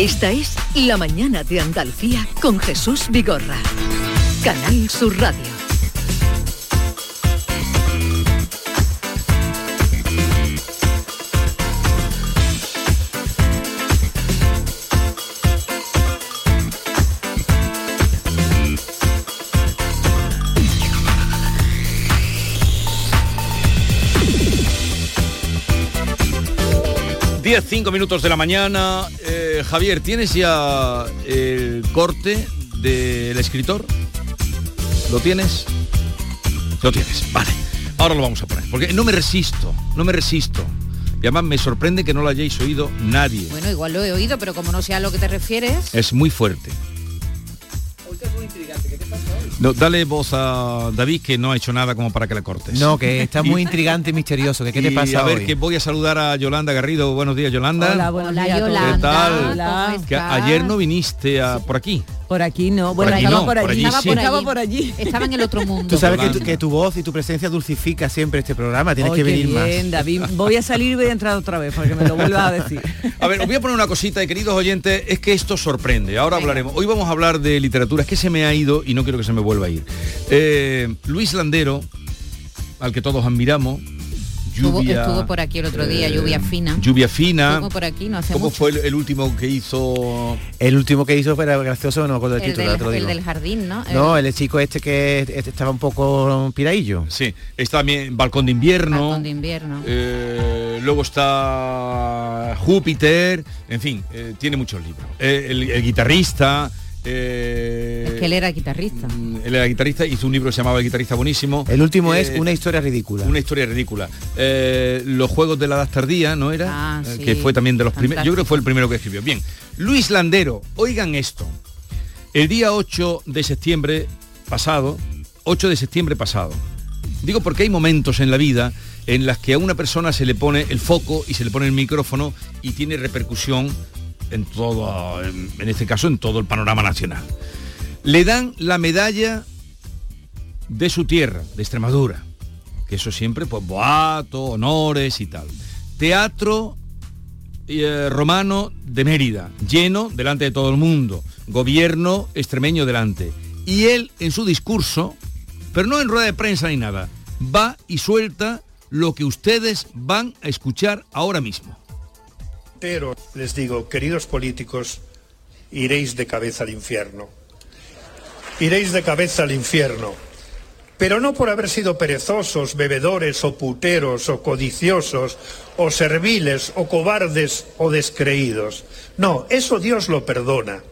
Esta es La Mañana de Andalucía con Jesús Vigorra. Canal Sur Radio. Diez, cinco minutos de la mañana. Eh, Javier, ¿tienes ya el corte del escritor? ¿Lo tienes? Lo tienes, vale. Ahora lo vamos a poner, porque no me resisto, no me resisto. Y además me sorprende que no lo hayáis oído nadie. Bueno, igual lo he oído, pero como no sé a lo que te refieres. Es muy fuerte. No, dale voz a David que no ha hecho nada como para que le cortes. No, que está muy intrigante y misterioso. Que, ¿Qué te Y pasa a ver, hoy? que voy a saludar a Yolanda Garrido. Buenos días, Yolanda. Hola, buenos Hola, días. Yolanda. ¿Qué tal? Hola. ¿Cómo Que estás? ayer no viniste a- por aquí. Por aquí no. Por Bueno, aquí estaba no, por por allí. allí Estaba sí. por Estaba por allí. Estaba en el otro mundo. Tú sabes que tu, Yolanda. que tu voz y tu presencia dulcifica siempre este programa. Tienes que venir bien, más. David. Voy a salir y voy a entrar otra vez para que me lo vuelvas a decir. A ver, os voy a poner una cosita, y queridos oyentes, es que esto sorprende. Ahora hablaremos. Hoy vamos a hablar de literatura, es que se me ha ido y no quiero que se me vuelva a ir. Eh, Luis Landero, al que todos admiramos. Estuvo, Lluvia, estuvo por aquí el otro día, eh, lluvia fina. Lluvia fina. Estuvo por aquí, no hace ¿Cómo mucho. fue el, el último que hizo? El último que hizo fue gracioso, no me acuerdo del el, título, del, el digo. del jardín, ¿no? No, el chico este que este estaba un poco piraillo. Sí, está también Balcón de Invierno. Balcón de invierno. Eh, luego está Júpiter, en fin, eh, tiene muchos libros. Eh, el, el guitarrista. Eh, es que él era guitarrista. mm, él era guitarrista, hizo un libro que se llamaba El guitarrista buenísimo. El último Eh, es una historia ridícula. Una historia ridícula. Eh, los Juegos de la Edad Tardía, ¿no era? Ah, Eh, sí. que fue también de los primeros. Yo creo que fue el primero que escribió. Bien. Luis Landero, oigan esto. El día 8 de septiembre pasado, 8 de septiembre pasado. Digo porque hay momentos en la vida en las que a una persona se le pone el foco y se le pone el micrófono y tiene repercusión en todo, en este caso, en todo el panorama nacional. Le dan la medalla de su tierra, de Extremadura. Que eso siempre, pues, boato, honores y tal. Teatro eh, romano de Mérida, lleno delante de todo el mundo. Gobierno extremeño delante. Y él, en su discurso, pero no en rueda de prensa ni nada, va y suelta lo que ustedes van a escuchar ahora mismo. Pero les digo, queridos políticos, iréis de cabeza al infierno. Iréis de cabeza al infierno. Pero no por haber sido perezosos, bebedores o puteros o codiciosos o serviles o cobardes o descreídos. No, eso Dios lo perdona.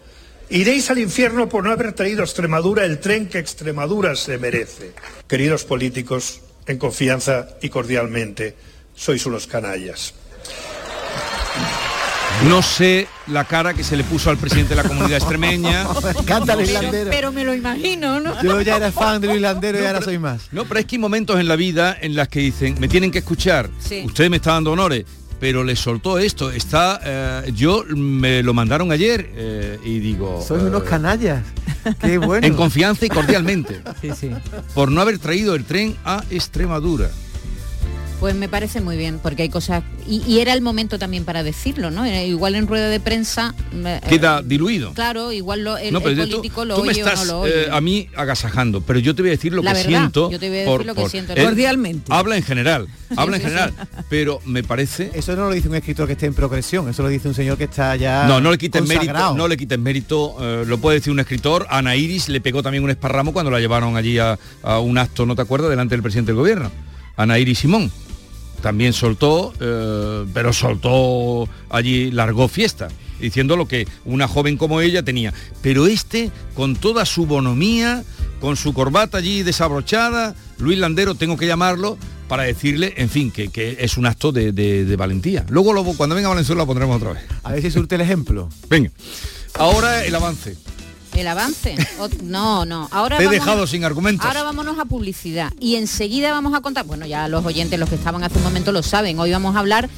Iréis al infierno por no haber traído a Extremadura el tren que Extremadura se merece. Queridos políticos, en confianza y cordialmente, sois unos canallas. No sé la cara que se le puso al presidente de la comunidad extremeña. Me encanta el pero, islandero. pero me lo imagino, ¿no? Yo ya era fan del islandero y ahora soy más. No, pero es que hay momentos en la vida en las que dicen, me tienen que escuchar, Sí. usted me está dando honores, pero le soltó esto, está, eh, yo me lo mandaron ayer eh, y digo, Sois eh, unos canallas. Qué bueno. en confianza y cordialmente, Sí, sí. por no haber traído el tren a Extremadura. Pues me parece muy bien, porque hay cosas... Y, y era el momento también para decirlo, ¿no? Era igual en rueda de prensa... eh, Queda diluido. Claro, igual lo, el, No, pero el yo- tú- político lo tú me oye estás o no lo oye. eh, a mí agasajando, pero yo te voy a decir lo La que verdad, siento. yo te voy a decir lo que siento. Cordialmente. Habla en general, habla en sí, general, pero me parece Eso no lo dice un escritor que esté en progresión, eso lo dice un señor que está ya No, no le quiten mérito, no le quiten mérito, eh, lo puede decir un escritor. Ana Iris le pegó también un esparramo cuando la llevaron allí a, a un acto, ¿no te acuerdas?, delante del presidente del gobierno. Ana Iris Simón. También soltó, eh, pero soltó allí, largó fiesta, diciendo lo que una joven como ella tenía. Pero este, con toda su bonomía, con su corbata allí desabrochada, Luis Landero, tengo que llamarlo, para decirle, en fin, que, que es un acto de, de- de valentía. Luego, lo- cuando venga a Valenzuela lo pondremos otra vez. A ver si surte el ejemplo. Venga. Ahora el avance. El avance. O- no, no. Ahora Te he vamos- dejado sin argumentos. Ahora vámonos a publicidad y enseguida vamos a contar, bueno, ya los oyentes, los que estaban hace un momento lo saben, hoy vamos a hablar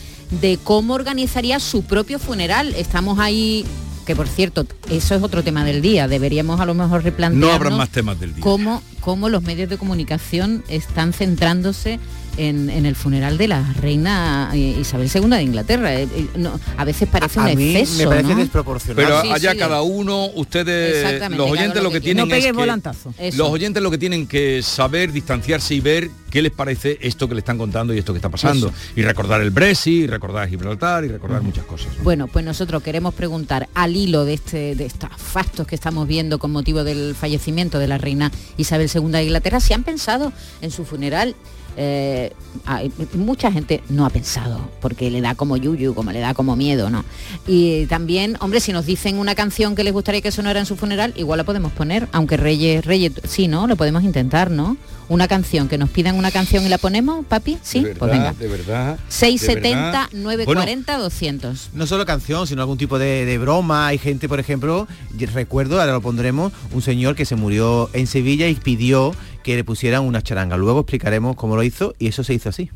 de cómo organizaría su propio funeral. Estamos ahí, que por cierto, eso es otro tema del día, deberíamos a lo mejor replantearnos No habrá más temas del día. cómo, cómo los medios de comunicación están centrándose en, en el funeral de la reina eh, Isabel II de Inglaterra. Eh, eh, no, a veces parece a un mí exceso, me parece ¿no? desproporcionado. Pero Sí, allá sí. cada uno, ustedes, los oyentes lo que que tienen No pegue es que- volantazo. Eso. Los oyentes lo que tienen que saber, distanciarse y ver qué les parece esto que le están contando y esto que está pasando. Y recordar el Brexit, y recordar Gibraltar, y recordar muchas cosas. Bueno, pues nosotros queremos preguntar al hilo de este de estos factos que estamos viendo con motivo del fallecimiento de la reina Isabel II de Inglaterra, si han pensado en su funeral. Eh, hay- mucha gente no ha pensado porque le da como yuyu, como le da como miedo, ¿no? Y también, hombre, si nos dicen una canción que les gustaría que sonara en su funeral, igual la podemos poner, aunque Reyes, Reyes, sí, ¿no? Lo podemos intentar, ¿no? Una canción, que nos pidan una canción y la ponemos, papi, sí, de pues verdad, venga. de verdad. 670 de verdad. 940 200. No solo canción, sino algún tipo de, de broma. Hay gente, por ejemplo, recuerdo, ahora lo pondremos, un señor que se murió en Sevilla y pidió que le pusieran una charanga. Luego explicaremos cómo lo hizo y eso se hizo así.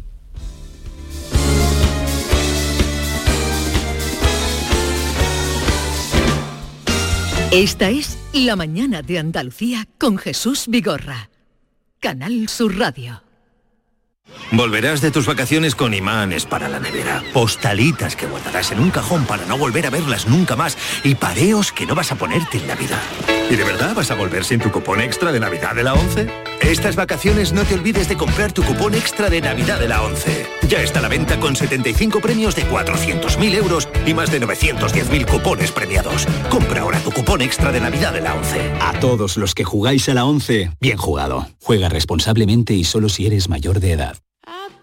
Esta es La mañana de Andalucía con Jesús Vigorra. Canal Sur Radio. Volverás de tus vacaciones con imanes para la nevera, postalitas que guardarás en un cajón para no volver a verlas nunca más y pareos que no vas a ponerte en Navidad. ¿Y de verdad vas a volver sin tu cupón extra de Navidad de la 11? Estas vacaciones no te olvides de comprar tu cupón extra de Navidad de la 11. Ya está a la venta con 75 premios de 400.000 euros y más de 910.000 cupones premiados. Compra ahora tu cupón extra de Navidad de la 11. A todos los que jugáis a la 11, bien jugado. Juega responsablemente y solo si eres mayor de edad.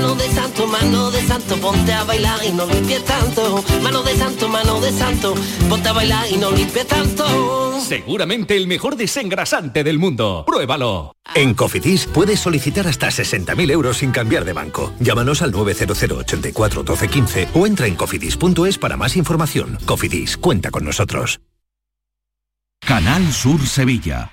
mano de santo, mano de santo, ponte a bailar y no limpies tanto, mano de santo, mano de santo, ponte a bailar y no limpies tanto. Seguramente el mejor desengrasante del mundo. Pruébalo. En Cofidis puedes solicitar hasta 60.000 euros sin cambiar de banco. Llámanos al 900 84 12 15 o entra en cofidis.es para más información. Cofidis, cuenta con nosotros. Canal Sur Sevilla.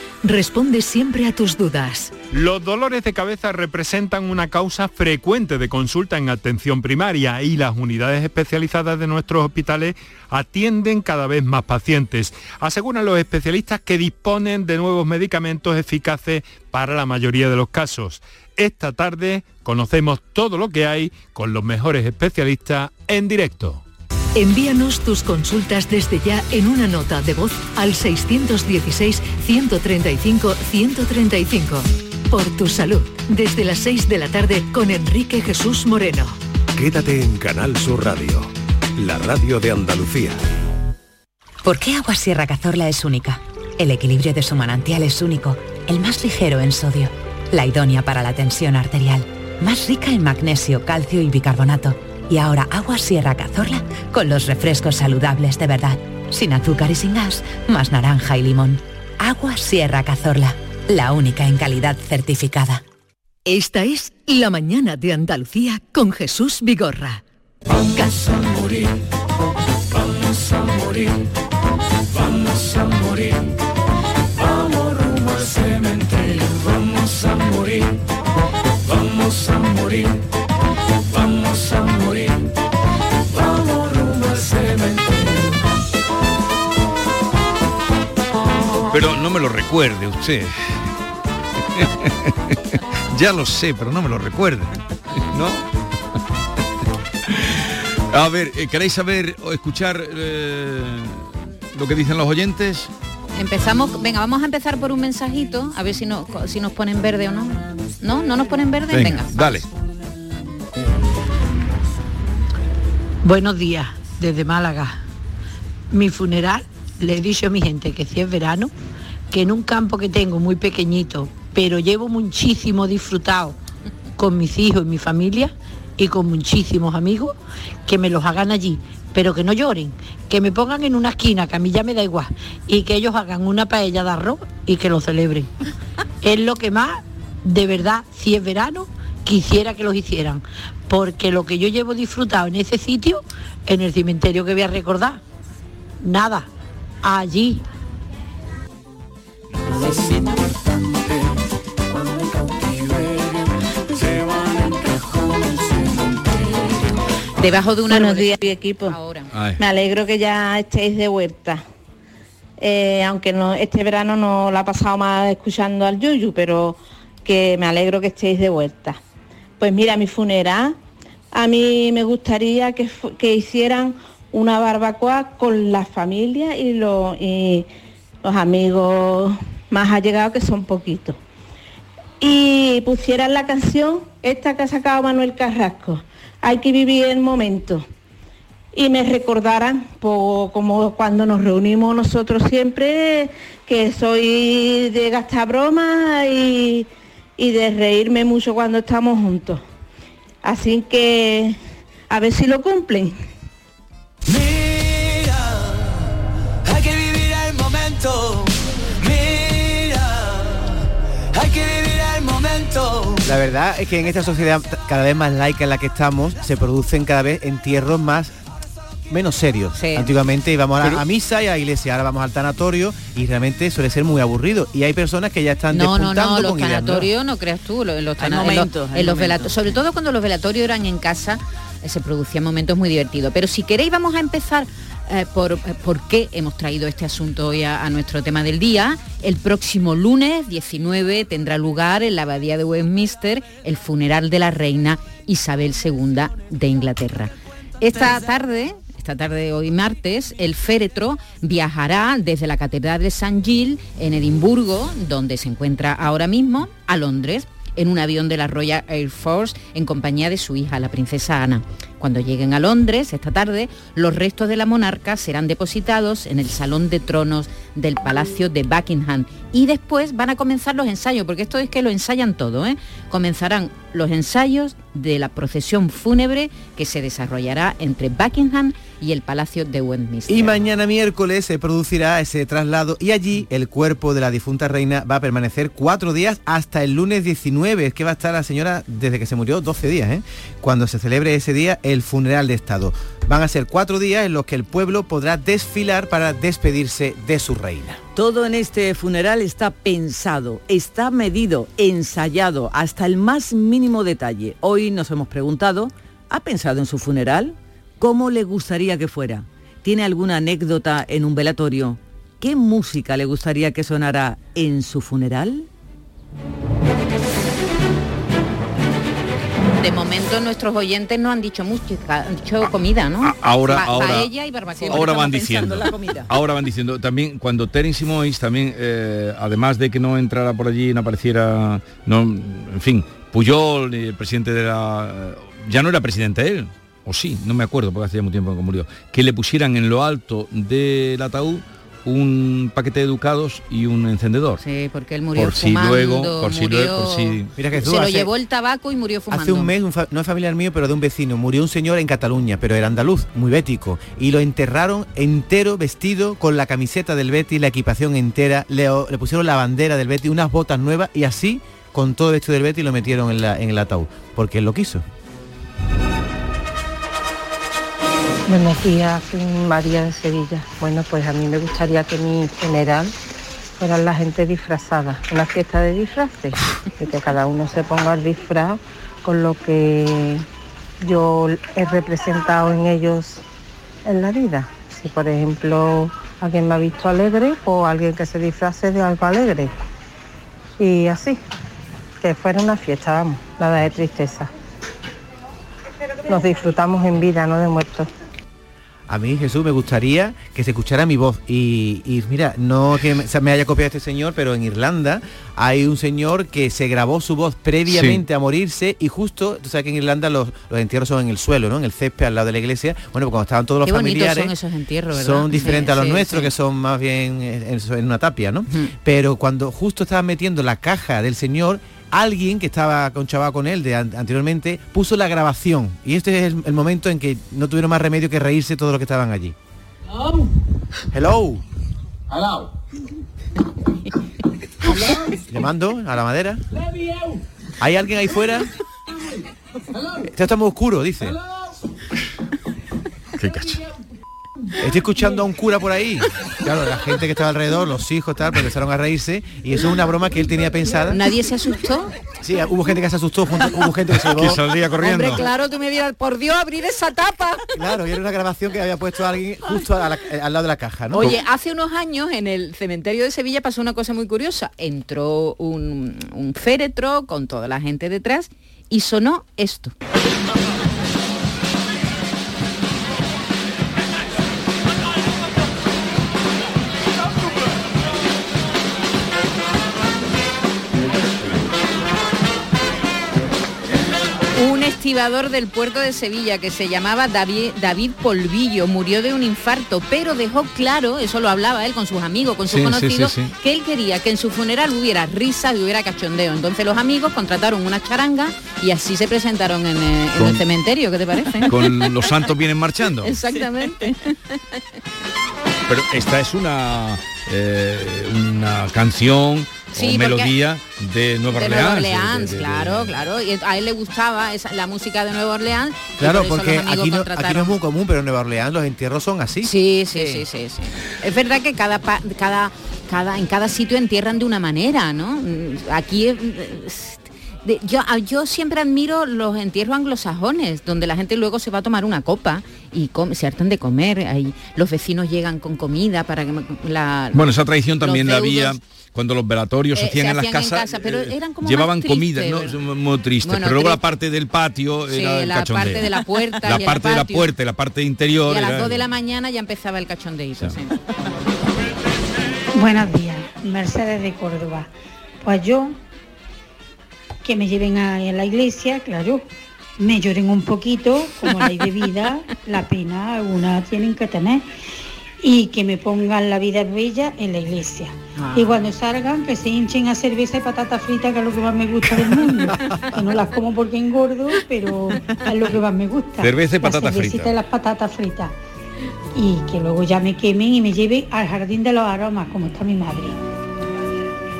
responde siempre a tus dudas. Los dolores de cabeza representan una causa frecuente de consulta en atención primaria y las unidades especializadas de nuestros hospitales atienden cada vez más pacientes. Aseguran los especialistas que disponen de nuevos medicamentos eficaces para la mayoría de los casos. Esta tarde conocemos todo lo que hay con los mejores especialistas en directo. Envíanos tus consultas desde ya en una nota de voz al 616-135-135. Por tu salud, desde las 6 de la tarde con Enrique Jesús Moreno. Quédate en Canal Sur Radio, la radio de Andalucía. ¿Por qué Agua Sierra Cazorla es única? El equilibrio de su manantial es único, el más ligero en sodio, la idónea para la tensión arterial, más rica en magnesio, calcio y bicarbonato Y ahora agua Sierra Cazorla con los refrescos saludables de verdad. Sin azúcar y sin gas, más naranja y limón. Agua Sierra Cazorla, la única en calidad certificada. Esta es La mañana de Andalucía con Jesús Vigorra. Vamos a morir, vamos a morir, vamos a morir. Recuerde usted. ya lo sé, pero no me lo recuerde. ¿No? A ver, eh, ¿queréis saber o escuchar eh, lo que dicen los oyentes? Empezamos, venga, vamos a empezar por un mensajito, a ver si, no, si nos ponen verde o no. ¿No? ¿No nos ponen verde? Venga. dale. Buenos días, desde Málaga. Mi funeral, le he dicho a mi gente que si es verano, que en un campo que tengo muy pequeñito, pero llevo muchísimo disfrutado con mis hijos y mi familia y con muchísimos amigos, que me los hagan allí, pero que no lloren, que me pongan en una esquina, que a mí ya me da igual, y que ellos hagan una paella de arroz y que lo celebren. es lo que más, de verdad, si es verano, quisiera que los hicieran, porque lo que yo llevo disfrutado en ese sitio, en el cementerio que voy a recordar, nada, allí. Debajo de una Buenos días, mi equipo. Ahora. Ay. Me alegro que ya estéis de vuelta. Eh, aunque no, este verano no la ha pasado más escuchando al Yuyu, pero que me alegro que estéis de vuelta. Pues mira, mi funeral, a mí me gustaría que, que hicieran una barbacoa con la familia y los, y los amigos más allegados, que son poquitos. Y pusieran la canción, esta que ha sacado Manuel Carrasco, hay que vivir el momento y me recordaran como cuando nos reunimos nosotros siempre, que soy de gastar bromas y, y de reírme mucho cuando estamos juntos. Así que a ver si lo cumplen. La verdad es que en esta sociedad cada vez más laica en la que estamos, se producen cada vez entierros más menos serios. Antiguamente íbamos a, la- Pero- a misa y a iglesia, ahora vamos al tanatorio y realmente suele ser muy aburrido. Y hay personas que ya están No, no, despuntando no, los con nuevas. tanatorios, no creas tú, lo- en los, en los- en los velato- sobre todo cuando los velatorios eran en casa, eh, se producían momentos muy divertidos. Pero si queréis vamos a empezar eh, por, eh, por qué hemos traído este asunto hoy a, nuestro tema del día. El próximo lunes 19 tendrá lugar en la abadía de Westminster el funeral de la reina Isabel II de Inglaterra. Esta tarde, esta tarde de hoy martes, el féretro viajará desde la Catedral de St. Gill en Edimburgo, donde se encuentra ahora mismo, a Londres en un avión de la Royal Air Force en compañía de su hija, la princesa Ana. Cuando lleguen a Londres esta tarde, los restos de la monarca serán depositados en el Salón de Tronos del Palacio de Buckingham y después van a comenzar los ensayos, porque esto es que lo ensayan todo, ¿eh? Comenzarán los ensayos de la procesión fúnebre que se desarrollará entre Buckingham el Palacio de Westminster. Y mañana miércoles se producirá ese traslado y allí el cuerpo de la difunta reina va a permanecer cuatro días hasta el lunes 19. Es que va a estar la señora desde que se murió 12 días, ¿eh? Cuando se celebre ese día el funeral de Estado. Van a ser cuatro días en los que el pueblo podrá desfilar para despedirse de su reina. Todo en este funeral está pensado, está medido, ensayado hasta el más mínimo detalle. Hoy nos hemos preguntado, ¿ha pensado en su funeral? ¿Cómo le gustaría que fuera? ¿Tiene alguna anécdota en un velatorio? ¿Qué música le gustaría que sonara en su funeral? De momento nuestros oyentes no han dicho música, han dicho comida, ¿no? Ahora, Pa- ahora, paella y barbacoa. ahora van diciendo. Ahora van diciendo. También cuando Terence Simois también, eh, además de que no entrara por allí, no apareciera, no, en fin, Puyol, el presidente de la, ya no era presidente él, o sí, no me acuerdo porque hace ya mucho tiempo que murió, que le pusieran en lo alto del ataúd un paquete de educados y un encendedor. Sí, porque él murió por si luego, por si luego, por si Mira que tú Se lo hace- llevó el tabaco y murió fumando. Hace un mes, un fa- no es familiar mío, pero de un vecino, murió un señor en Cataluña, pero era andaluz, muy bético, y lo enterraron entero vestido con la camiseta del Betis, la equipación entera, le, le pusieron la bandera del Betis, unas botas nuevas y así, con todo esto del Betis, lo metieron en, la- en el ataúd, porque él lo quiso. Buenos días, María de Sevilla. Bueno, pues a mí me gustaría que mi funeral fuera la gente disfrazada, una fiesta de disfraces, y que cada uno se ponga el disfraz con lo que yo he representado en ellos en la vida. Si por ejemplo alguien me ha visto alegre, o alguien que se disfrace de algo alegre. Y así, que fuera una fiesta, vamos, nada de tristeza. Nos disfrutamos en vida, no de muertos. A mí, Jesús, me gustaría que se escuchara mi voz. Y, y mira, no que me, se me haya copiado este señor, pero en Irlanda hay un señor que se grabó su voz previamente a morirse y justo, tú sabes que en Irlanda los, los entierros son en el suelo, ¿no? En el césped al lado de la iglesia. Bueno, pues cuando estaban todos los Qué familiares... son esos entierros, ¿verdad? Son diferentes Sí, a los sí, nuestros, sí. que son más bien en, en una tapia, ¿no? Pero cuando justo estaban metiendo la caja del señor, alguien que estaba conchaba con él de an- anteriormente puso la grabación. Y este es el, el momento en que no tuvieron más remedio que reírse todos los que estaban allí. Hello. Hello. Llamando a la madera. ¿Hay alguien ahí fuera? Esto está muy oscuro, dice. Qué cacho. Estoy escuchando a un cura por ahí. Claro, la gente que estaba alrededor, los hijos, tal, pues empezaron a reírse. Y eso es una broma que él tenía pensada. ¿Nadie se asustó? Sí, hubo gente que se asustó, junto- hubo gente que se Que saldría corriendo. Hombre, claro, tú me dirás, por Dios, abrir esa tapa. Claro, y era una grabación que había puesto alguien justo la- al lado de la caja, ¿no? Oye, hace unos años en el cementerio de Sevilla pasó una cosa muy curiosa. Entró un, un féretro con toda la gente detrás y sonó esto. Estibador del puerto de Sevilla que se llamaba David, David Polvillo murió de un infarto, pero dejó claro, eso lo hablaba él con sus amigos, con sus Sí, conocidos, sí, sí. que él quería que en su funeral hubiera risas y hubiera cachondeo. Entonces los amigos contrataron una charanga y así se presentaron en, eh, en el cementerio, ¿qué te parece? Con los santos vienen marchando. Exactamente. Pero esta es una eh, una canción Sí, o porque- melodía de Nueva De Orleans. Nueva de- Orleans, de- de- claro, claro. Y a él le gustaba esa- la música de Nueva Orleans. Claro, por porque aquí no, aquí contrataron- no es muy común, pero en Nueva Orleans los entierros son así. Sí, sí, sí, sí, sí. Es verdad que cada, pa- cada, cada, en cada sitio entierran de una manera, ¿no? Mm, Aquí es- es- de- yo, a- yo siempre admiro los entierros anglosajones, donde la gente luego se va a tomar una copa y come- se hartan de comer. Ahí los vecinos llegan con comida para que la, Bueno, esa tradición también la había cuando los velatorios se eh, hacían se en las hacían en casas. casa, pero eh, eran como llevaban más comida, tristes, ¿no? Muy triste. Bueno, pero luego la parte del patio Sí, era el la cachondeo. parte de la puerta La y parte de la puerta y la parte interior. y a las era- 2 de la mañana ya empezaba el cachondeito. sí. Buenos días, Mercedes de Córdoba. Pues yo, que me lleven a, a la iglesia, claro, me lloren un poquito, como ley de vida, la pena alguna tienen que tener, y que me pongan la vida bella en la iglesia. Ah. Y cuando salgan, que se hinchen a cerveza y patatas fritas, que es lo que más me gusta del mundo. que no las como porque engordo, pero es lo que más me gusta. Cerveza y fritas. y las patatas fritas. Y que luego ya me quemen y me lleven al jardín de los aromas, como está mi madre.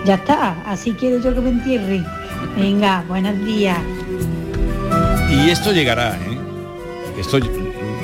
Ya está, así quiero yo que me entierren. Venga, buenos días. Y esto llegará, ¿eh? Esto,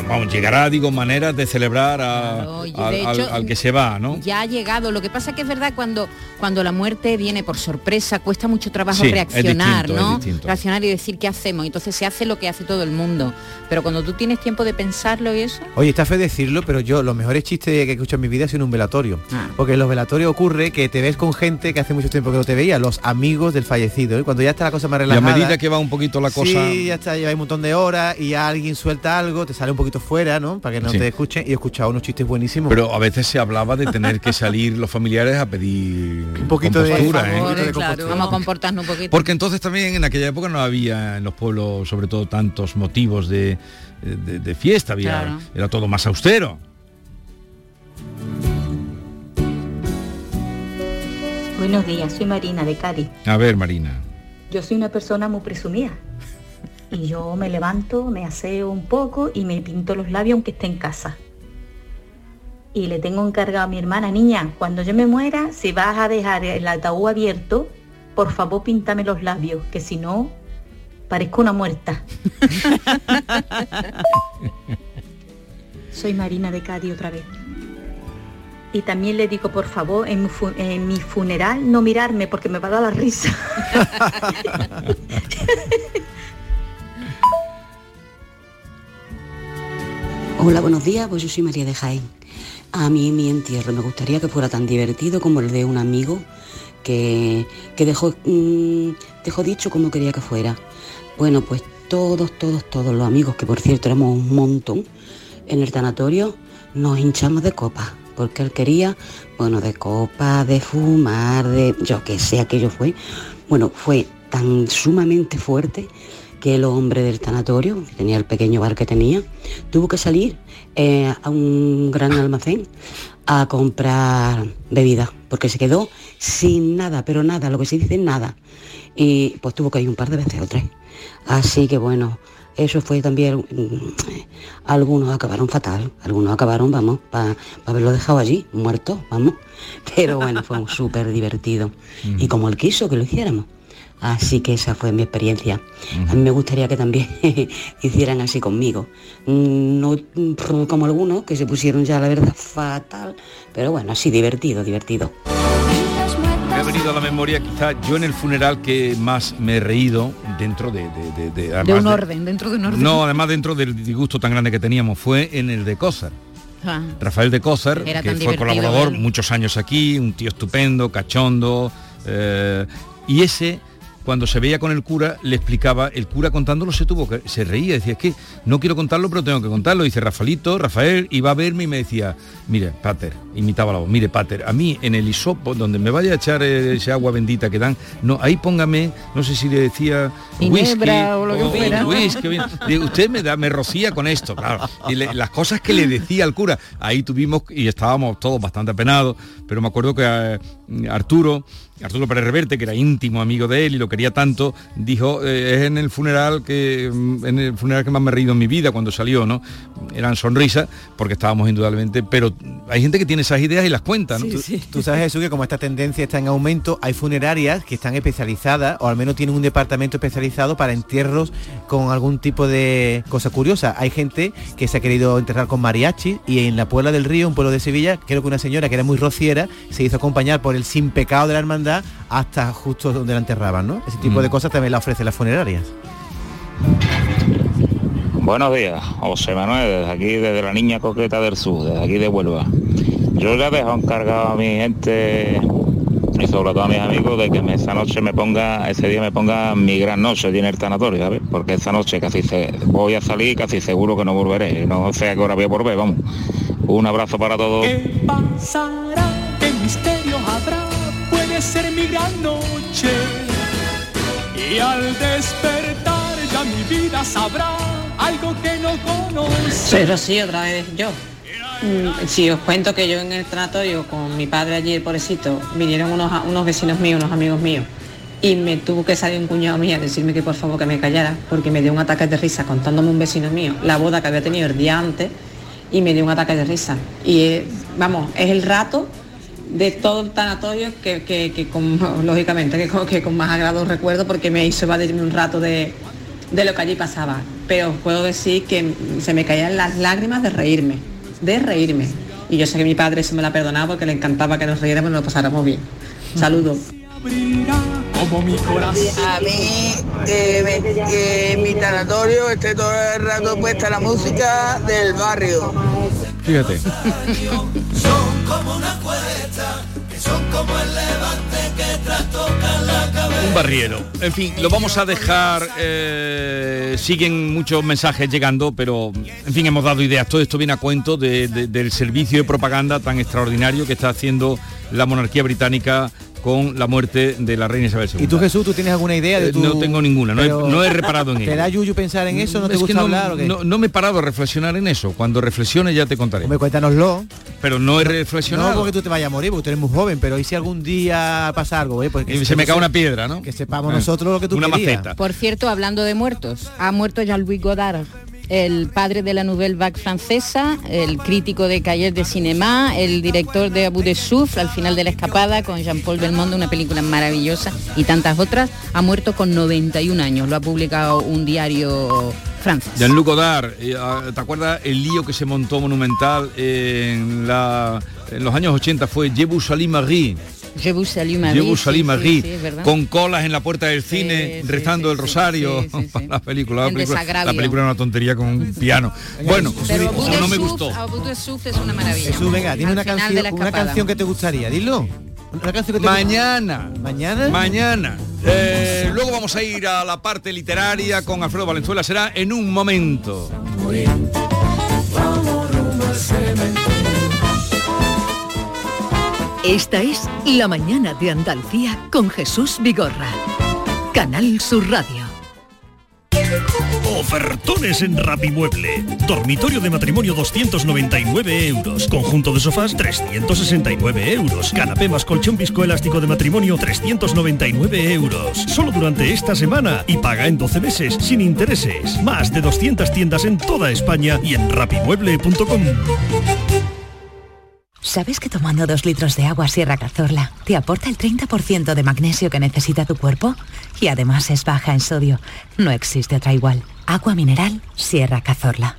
vamos, llegará, digo, maneras de celebrar a- y al, de al- hecho, al que se va, ¿no? Ya ha llegado. Lo que pasa que es verdad cuando cuando la muerte viene por sorpresa cuesta mucho trabajo Sí, es reaccionar, distinto, es ¿no? Reaccionar y decir qué hacemos. Entonces se hace lo que hace todo el mundo. Pero cuando tú tienes tiempo de pensarlo y eso, Oye, está fe decirlo, pero yo los mejores chistes que he escuchado en mi vida ha sido en un velatorio. Ah. Porque en los velatorios ocurre que te ves con gente que hace mucho tiempo que no te veía, los amigos del fallecido. Y cuando ya está la cosa más Y a relajada. medida que va un poquito la cosa... Sí, ya está, lleva un montón de horas y ya alguien suelta algo, te sale un poquito fuera, ¿no? Para que no Sí. te escuchen. Y he escuchado unos chistes buenísimos. Pero a veces se hablaba de tener que salir los familiares a pedir un poquito de- ¿eh? favor, eh, claro, vamos a comportarnos un poquito. Porque entonces también en aquella época no había en los pueblos, sobre todo, tantos motivos de, de- de fiesta, había, Claro. era todo más austero. Buenos días, soy Marina de Cádiz. A ver, Marina. Yo soy una persona muy presumida. Y yo me levanto, me aseo un poco y me pinto los labios aunque esté en casa. Y le tengo encargado a mi hermana, niña, cuando yo me muera, si vas a dejar el ataúd abierto, por favor píntame los labios, que si no, parezco una muerta. Soy Marina de Cádiz otra vez. Y también le digo, por favor, en mi, en mi funeral no mirarme porque me va a dar la risa. Hola, buenos días, pues yo soy María de Jaén. A mí mi entierro me gustaría que fuera tan divertido como el de un amigo que, que dejó, mm, dejó dicho como quería que fuera. Bueno, pues todos, todos, todos los amigos, que por cierto éramos un montón, en el tanatorio nos hinchamos de copa, porque él quería, bueno, de copa, de fumar, de yo que sé, aquello fue. Bueno, fue tan sumamente fuerte que el hombre del tanatorio, que tenía el pequeño bar que tenía, tuvo que salir eh, a un gran almacén a comprar bebida, porque se quedó sin nada, pero nada, lo que se dice nada. Y pues tuvo que ir un par de veces o tres. Así que bueno, eso fue también, mm, algunos acabaron fatal, algunos acabaron, vamos, para haberlo dejado allí, muerto, vamos. Pero bueno, fue súper divertido. Y como él quiso que lo hiciéramos. Así que esa fue mi experiencia. A mí me gustaría que también hicieran así conmigo. Mm, No mm, como algunos que se pusieron ya, la verdad, fatal. Pero bueno, así divertido, divertido. Me ha venido a la memoria quizá yo en el funeral que más me he reído dentro de... De, de- de- un de- orden, dentro de un orden. No, además dentro del disgusto tan grande que teníamos fue en el de Cózar. Ah. Rafael de Cózar, Era que fue colaborador muchos años aquí, un tío estupendo, cachondo, eh, y ese cuando se veía con el cura le explicaba, el cura contándolo se tuvo que, se reía, decía, es que no quiero contarlo, pero tengo que contarlo. Dice Rafaelito, Rafael iba a verme y me decía, mire, Pater, imitaba la voz, mire, Pater, a mí en el hisopo, donde me vaya a echar eh, ese agua bendita que dan, no, ahí póngame, no sé si le decía Ginebra whisky o lo que fuera. whisky, bien. Digo, usted me da, me rocía con esto, claro. Y le- las cosas que le decía al cura, ahí tuvimos y estábamos todos bastante apenados, pero me acuerdo que eh, Arturo, Arturo Pérez Reverte, que era íntimo amigo de él y lo quería tanto, dijo, eh, es en el funeral que mm, en el funeral que más me he reído en mi vida cuando salió, ¿no? Eran sonrisas, porque estábamos indudablemente, pero hay gente que tiene esas ideas y las cuenta, ¿no? Tú, tú sabes, Jesús, que como esta tendencia está en aumento, hay funerarias que están especializadas, o al menos tienen un departamento especializado para entierros con algún tipo de cosa curiosa. Hay gente que se ha querido enterrar con mariachi y en la Puebla del Río, un pueblo de Sevilla, creo que una señora que era muy rociera se hizo acompañar por el sin pecado de la hermandad hasta justo donde la enterraban, ¿no? Ese tipo Mm. de cosas también la ofrecen las funerarias. Buenos días, José Manuel, desde aquí, desde la Niña Coqueta del Sur, desde aquí de Huelva. Yo ya dejo encargado a mi gente y sobre todo a mis amigos de que me- esa noche me ponga, ese día me ponga mi gran noche en el tanatorio, ¿sabes? Porque esa noche casi se, voy a salir casi seguro que no volveré, no sé a qué hora voy a volver, vamos. Un abrazo para todos. ¿Qué pasará? ¿Qué misterio habrá? Ser mi gran. Y al despertar ya mi vida sabrá algo que no conoce. Soy Rocío, otra vez yo. Mm, Si os cuento que yo en el tanatorio con mi padre allí, el pobrecito, vinieron unos, unos vecinos míos, unos amigos míos, y me tuvo que salir un cuñado mío a decirme que por favor que me callara, porque me dio un ataque de risa contándome un vecino mío la boda que había tenido el día antes, y me dio un ataque de risa. Y eh, vamos, es el rato de todo el tanatorio que, que- que con, lógicamente que con, que con más agrado recuerdo porque me hizo evadirme un rato de, de lo que allí pasaba. Pero puedo decir que se me caían las lágrimas de reírme, de reírme. Y yo sé que mi padre se me la perdonaba porque le encantaba que nos riéramos y nos lo pasáramos bien. Saludos. Como mi corazón. A mí, que, me- que en mi tanatorio esté todo el rato puesta la música del barrio. Fíjate. Un barriero. En fin, lo vamos a dejar. eh, siguen muchos mensajes llegando, pero en fin, hemos dado ideas. Todo esto viene a cuento de- de- del servicio de propaganda tan extraordinario que está haciendo la monarquía británica con la muerte de la reina Isabel II. ¿Y tú Jesús, tú tienes alguna idea de Eh, tu... No tengo ninguna, no he, Pero- no he reparado en ¿Te ello. da yuyu pensar en eso? ¿No te Es gusta no, hablar o qué? no- no me he parado a reflexionar en eso. Cuando reflexione ya te contaré. Hombre, cuéntanoslo. Pero no he reflexionado. No porque tú te vayas a morir, porque tú eres muy joven, pero ¿y si algún día pasa algo? eh? Pues que Y se me cae una piedra, ¿no? Que sepamos Eh, nosotros lo que tú una querías. maceta. Por cierto, hablando de muertos, ha muerto Jean-Louis Godard, el padre de la Nouvelle Vague francesa, el crítico de Cahiers de Cinema, el director de Abu de Souffle, al final de la escapada, con Jean-Paul Belmondo, una película maravillosa, y tantas otras, ha muerto con 91 años. Lo ha publicado un diario francés. Jean-Luc Godard, eh, ah, ¿te acuerdas el lío que se montó monumental en, los años 80? Fue Je vous salue Marie. Je vous salue Marie. Je vous sí, salue sí, Marie, sí, es verdad. con colas en la puerta del cine, sí, rezando sí, el rosario. sí, sí, sí. la película, la película, la película era una tontería con un piano. Bueno, Pero no me gustó. Es una maravilla. Jesús, venga, dime una canción, una canción que te gustaría, dilo. Una canción que te Mañana. ¿Mañana? Mañana. Eh, luego vamos a ir a la parte literaria con Alfredo Valenzuela. Será en un momento. Esta es La mañana de Andalucía con Jesús Vigorra. Canal Sur Radio. Ofertones en Rapimueble. Dormitorio de matrimonio 299 euros. Conjunto de sofás 369 euros. Canapé más colchón viscoelástico de matrimonio 399 euros. Solo durante esta semana y paga en 12 meses sin intereses. Más de 200 tiendas en toda España y en rapimueble.com. ¿Sabes que tomando dos litros de agua Sierra Cazorla te aporta el 30% de magnesio que necesita tu cuerpo? Y además es baja en sodio. No existe otra igual. Agua mineral Sierra Cazorla.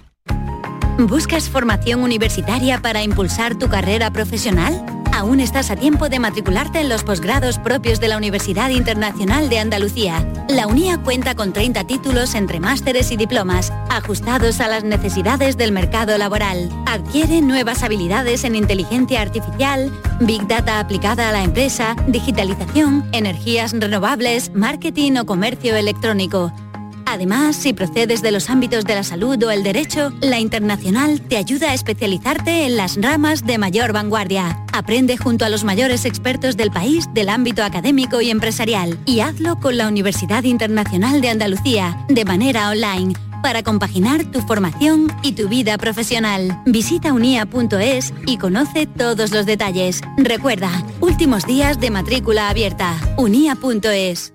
¿Buscas formación universitaria para impulsar tu carrera profesional? Aún estás a tiempo de matricularte en los posgrados propios de la Universidad Internacional de Andalucía. La UNIA cuenta con 30 títulos entre másteres y diplomas, ajustados a las necesidades del mercado laboral. Adquiere nuevas habilidades en inteligencia artificial, Big Data aplicada a la empresa, digitalización, energías renovables, marketing o comercio electrónico. Además, si procedes de los ámbitos de la salud o el derecho, la Internacional te ayuda a especializarte en las ramas de mayor vanguardia. Aprende junto a los mayores expertos del país del ámbito académico y empresarial y hazlo con la Universidad Internacional de Andalucía, de manera online, para compaginar tu formación y tu vida profesional. Visita unia.es y conoce todos los detalles. Recuerda, últimos días de matrícula abierta. unia.es.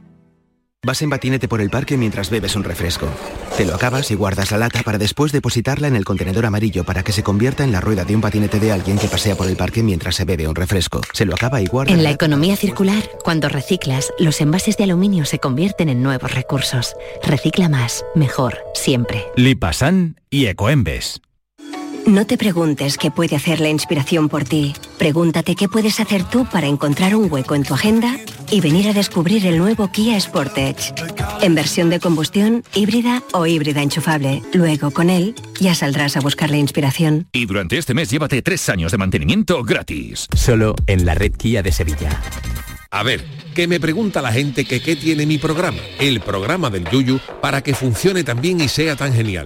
Vas en patinete por el parque mientras bebes un refresco. Te lo acabas y guardas la lata para después depositarla en el contenedor amarillo para que se convierta en la rueda de un patinete de alguien que pasea por el parque mientras se bebe un refresco. Se lo acaba y guarda. En la economía circular, cuando reciclas, los envases de aluminio se convierten en nuevos recursos. Recicla más, mejor, siempre. Lipasan y Ecoembes. No te preguntes qué puede hacer la inspiración por ti. Pregúntate qué puedes hacer tú para encontrar un hueco en tu agenda y venir a descubrir el nuevo Kia Sportage. En versión de combustión, híbrida o híbrida enchufable. Luego, con él, ya saldrás a buscar la inspiración. Y durante este mes llévate tres años de mantenimiento gratis. Solo en la red Kia de Sevilla. A ver, que me pregunta la gente que qué tiene mi programa, el programa del Yuyu, para que funcione tan bien y sea tan genial.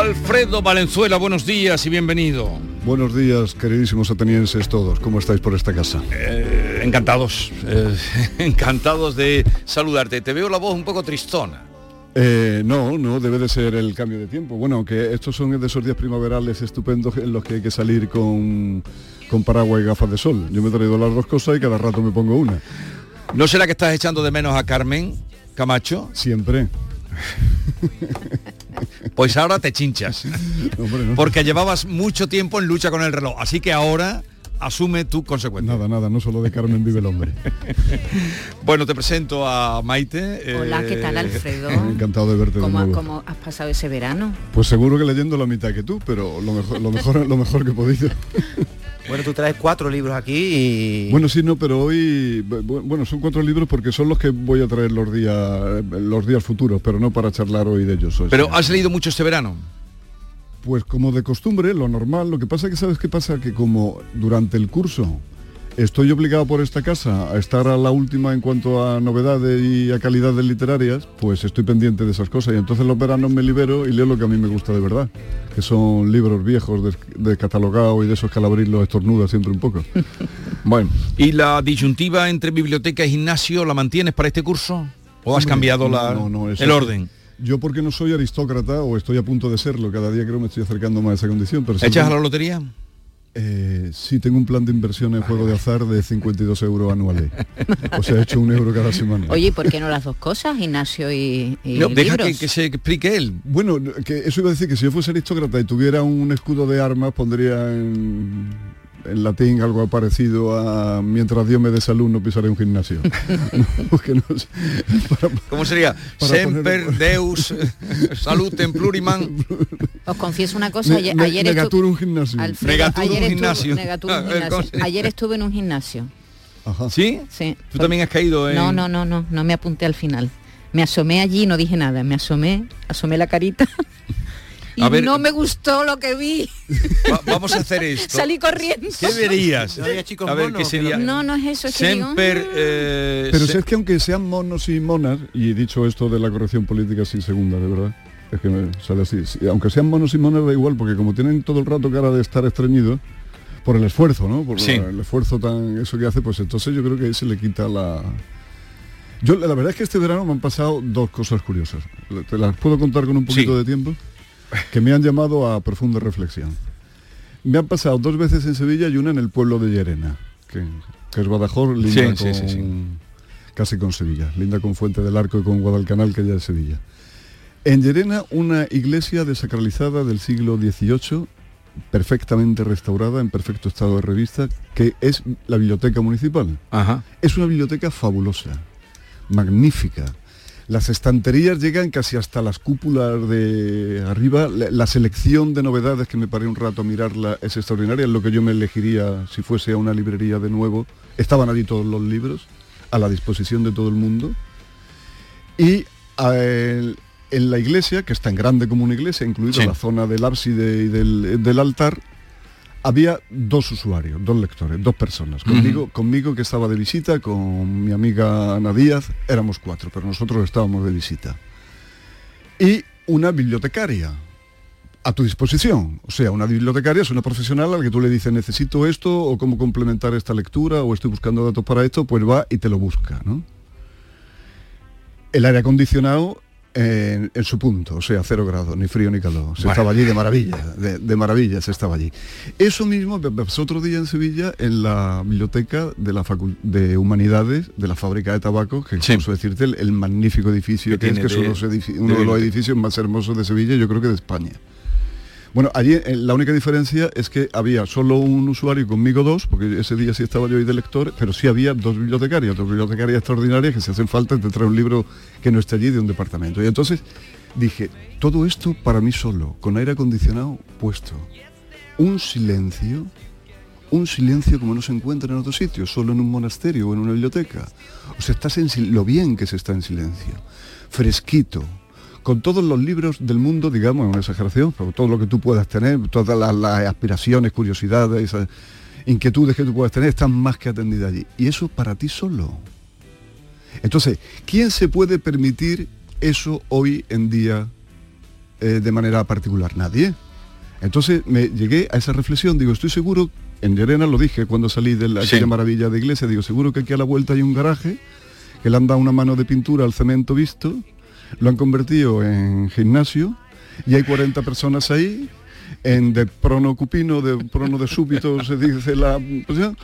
Alfredo Valenzuela, buenos días y bienvenido. Buenos días, queridísimos atenienses todos. ¿Cómo estáis por esta casa? Eh, encantados, eh, encantados de saludarte. Te veo la voz un poco tristona. Eh, no, no, debe de ser el cambio de tiempo. Bueno, aunque estos son de esos días primaverales estupendos en los que hay que salir con, con paraguas y gafas de sol. Yo me he traído las dos cosas y cada rato me pongo una. ¿No será que estás echando de menos a Carmen Camacho? Siempre. Pues ahora te chinchas. Porque llevabas mucho tiempo en lucha con el reloj. Así que ahora asume tu consecuencia. Nada, nada, no solo de Carmen vive el hombre. Bueno, te presento a Maite. Hola, ¿qué tal eh, Alfredo? Encantado de verte de ¿Cómo, nuevo. cómo has pasado ese verano? Pues seguro que leyendo la mitad que tú, pero lo mejor, lo mejor, lo mejor que he podido. Bueno, tú traes cuatro libros aquí y... Bueno, sí, no, pero hoy, bu- bueno, son cuatro libros porque son los que voy a traer los días, los días futuros, pero no para charlar hoy de ellos. hoy. Pero has leído mucho este verano. Pues como de costumbre, lo normal, lo que pasa que sabes qué pasa, que como durante el curso estoy obligado por esta casa a estar a la última en cuanto a novedades y a calidades literarias, pues estoy pendiente de esas cosas y entonces los veranos me libero y leo lo que a mí me gusta de verdad, que son libros viejos de, de catalogado y de esos que al abrirlos estornuda siempre un poco. Bueno, ¿y la disyuntiva entre biblioteca y gimnasio la mantienes para este curso? ¿O has Hombre, cambiado no, la- no, no, el orden? Yo porque no soy aristócrata o estoy a punto de serlo, cada día creo me estoy acercando más a esa condición. Pero ¿Echas siempre- a la lotería? Eh, sí, tengo un plan de inversión en juego de azar de 52 euros anuales. O sea, he hecho un euro cada semana. Oye, ¿y ¿por qué no las dos cosas, gimnasio y, y No, deja que- que se explique él. Bueno, que eso iba a decir que si yo fuese aristócrata y tuviera un escudo de armas, pondría en, en latín algo parecido a mientras Dios me dé salud no pisaré un gimnasio. No sé, ¿Cómo sería? Semper ponerlo- Deus Salutem Pluriman. Os confieso una cosa, ayer, ne- ayer negatur estu- un gimnasio. Alfredo, Negatur un ayer estuve- gimnasio. negatur un gimnasio. ¿cómo se- Ayer estuve en un gimnasio. ¿Sí? Sí. ¿Tú también has caído en...? No, no, no, no, no me apunté al final. Me asomé allí y no dije nada. Me asomé, asomé la carita. Y A ver- no me gustó lo que vi. Va- vamos a hacer esto. Salí corriendo. ¿Qué verías? No había chicos a ver, monos ¿qué que sería? No, no es eso, es que digo, Semper... eh, Pero se- si es que aunque sean monos y monas, y he dicho esto de la corrección política sin segunda, de verdad, es que me sale así. Sí, Aunque sean monos y monas da igual, porque como tienen todo el rato cara de estar estreñidos, por el esfuerzo, ¿no? Por Sí. el esfuerzo tan eso que hace, pues entonces yo creo que ahí se le quita la. Yo la verdad es que este verano me han pasado dos cosas curiosas. Te las puedo contar con un poquito Sí. de tiempo, que me han llamado a profunda reflexión. Me han pasado dos veces en Sevilla y una en el pueblo de Llerena, que, que es Badajoz, linda Sí, con, sí, sí, sí. casi con Sevilla, linda con Fuente del Arco y con Guadalcanal, que ya es Sevilla. En Llerena, una iglesia desacralizada del siglo XVIII, perfectamente restaurada, en perfecto estado de revista, que es la biblioteca municipal. Ajá. Es una biblioteca fabulosa, magnífica. Las estanterías llegan casi hasta las cúpulas de arriba. La, la selección de novedades que me paré un rato a mirarla es extraordinaria. Es lo que yo me elegiría si fuese a una librería de nuevo. Estaban allí todos los libros a la disposición de todo el mundo. Y en la iglesia, que es tan grande como una iglesia, incluida Sí. la zona del ábside y del, del altar, había dos usuarios, dos lectores, dos personas. Conmigo, conmigo que estaba de visita, con mi amiga Ana Díaz, éramos cuatro, pero nosotros estábamos de visita. Y una bibliotecaria a tu disposición. O sea, una bibliotecaria es una profesional al que tú le dices necesito esto o cómo complementar esta lectura o estoy buscando datos para esto, pues va y te lo busca, ¿no? El aire acondicionado en, en su punto, o sea, cero grados, ni frío ni calor. Se Bueno. estaba allí de maravilla, de, de maravilla se estaba allí. Eso mismo me pasó otro día en Sevilla en la biblioteca de la Facul- de Humanidades de la fábrica de tabaco, que incluso decirte el, el magnífico edificio Que que, es, que de uno de los edificios más hermosos de Sevilla, yo creo que de España. Bueno, allí eh, la única diferencia es que había solo un usuario y conmigo dos, porque ese día sí estaba yo ahí de lector, pero sí había dos bibliotecarias, dos bibliotecarias extraordinarias que si hacen falta te trae un libro que no esté allí de un departamento. Y entonces dije, todo esto para mí solo, con aire acondicionado puesto. un silencio, un silencio como no se encuentra en otro sitio, solo en un monasterio o en una biblioteca. O sea, estás en lo bien que se está en silencio, fresquito, con todos los libros del mundo, digamos, es una exageración, pero todo lo que tú puedas tener, todas las, las aspiraciones, curiosidades, esas inquietudes que tú puedas tener, están más que atendidas allí. Y eso para ti solo. Entonces, ¿quién se puede permitir eso hoy en día eh, de manera particular? Nadie. Entonces me llegué a esa reflexión, digo, estoy seguro, en Llerena lo dije cuando salí de la, Sí. aquella maravilla de iglesia, digo, seguro que aquí a la vuelta hay un garaje, que le han dado una mano de pintura al cemento visto, lo han convertido en gimnasio y hay 40 personas ahí, en de prono cupino, de prono de súbito, se dice la posición,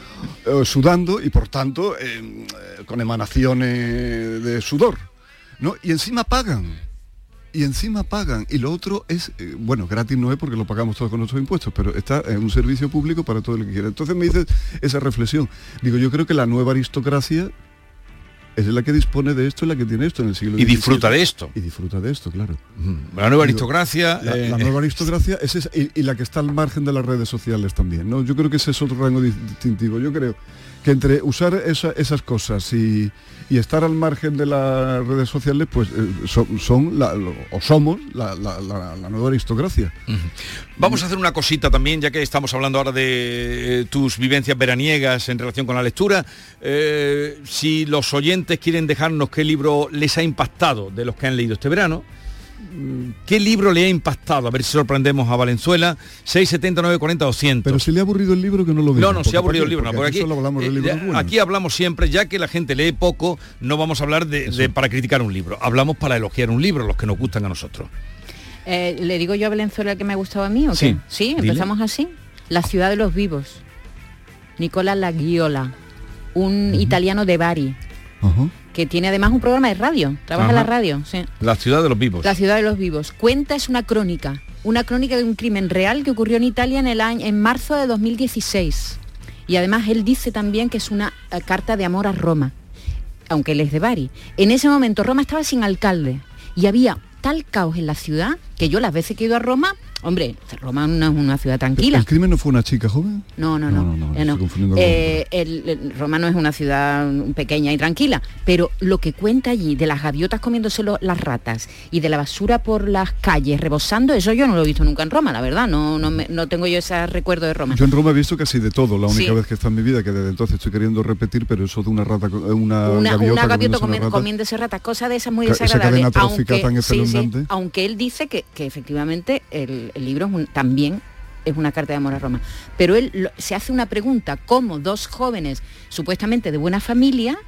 eh, sudando y por tanto eh, con emanaciones de sudor. ¿no? Y encima pagan. Y encima pagan. Y lo otro es, eh, bueno, gratis no es porque lo pagamos todos con nuestros impuestos, pero está en un servicio público para todo el que quiera. Entonces me dices esa reflexión. Digo, yo creo que la nueva aristocracia es la que dispone de esto y la que tiene esto en el siglo Y XVII. disfruta de esto. Y disfruta de esto, claro. La nueva aristocracia... La, eh, la nueva aristocracia es esa, y, y la que está al margen de las redes sociales también. ¿no? Yo creo que ese es otro rango di- distintivo. Yo creo que entre usar esa- esas cosas y, estar al margen de las redes sociales, pues eh, son, la- o somos la, nueva aristocracia. Vamos a hacer una cosita también, ya que estamos hablando ahora de eh, tus vivencias veraniegas en relación con la lectura. Eh, si los oyentes quieren dejarnos qué libro les ha impactado de los que han leído este verano, ¿qué libro le ha impactado? A ver si sorprendemos a Valenzuela. 679 40 200. Pero si le ha aburrido el libro, que no lo diga. No, no, se ha aburrido ¿para el libro, no, Porque porque aquí aquí, solo hablamos de eh, aquí hablamos siempre, ya que la gente lee poco, no vamos a hablar de, de- para criticar un libro, hablamos para elogiar un libro, los que nos gustan a nosotros. Eh, ¿Le digo yo a Valenzuela el que me ha gustado a mí o qué? Sí, Sí, dile. empezamos así. La ciudad de los vivos. Nicola Laghiola, un italiano de Bari, que tiene además un programa de radio, trabaja en la radio, sí. La ciudad de los vivos. La ciudad de los vivos. Cuenta es una crónica, una crónica de un crimen real que ocurrió en Italia en el año en marzo de 2016. Y además él dice también que es una eh, carta de amor a Roma, aunque él es de Bari. En ese momento Roma estaba sin alcalde y había tal caos en la ciudad que yo las veces que he ido a Roma, hombre, Roma no es una ciudad tranquila. ¿El crimen no fue una chica joven? No, no, no. No, no, no, eh, no. estoy Eh, el- el- Roma no es una ciudad pequeña y tranquila, pero lo que cuenta allí de las gaviotas comiéndose lo- las ratas y de la basura por las calles rebosando, eso yo no lo he visto nunca en Roma, la verdad, no, no, me- no tengo yo ese recuerdo de Roma. Yo en Roma he visto casi de todo, la única Sí. vez que está en mi vida, que desde entonces estoy queriendo repetir, pero eso de una rata, una, una, gaviota, una gaviota comiéndose ratas, cosa de esas muy Ca- esa desagradable. cadena trófica aunque, tan sí, sí, espeluznante. aunque él dice que, que efectivamente el, el libro es un- también es una carta de amor a Roma. Pero él lo- se hace una pregunta, ¿cómo dos jóvenes supuestamente de buena familia,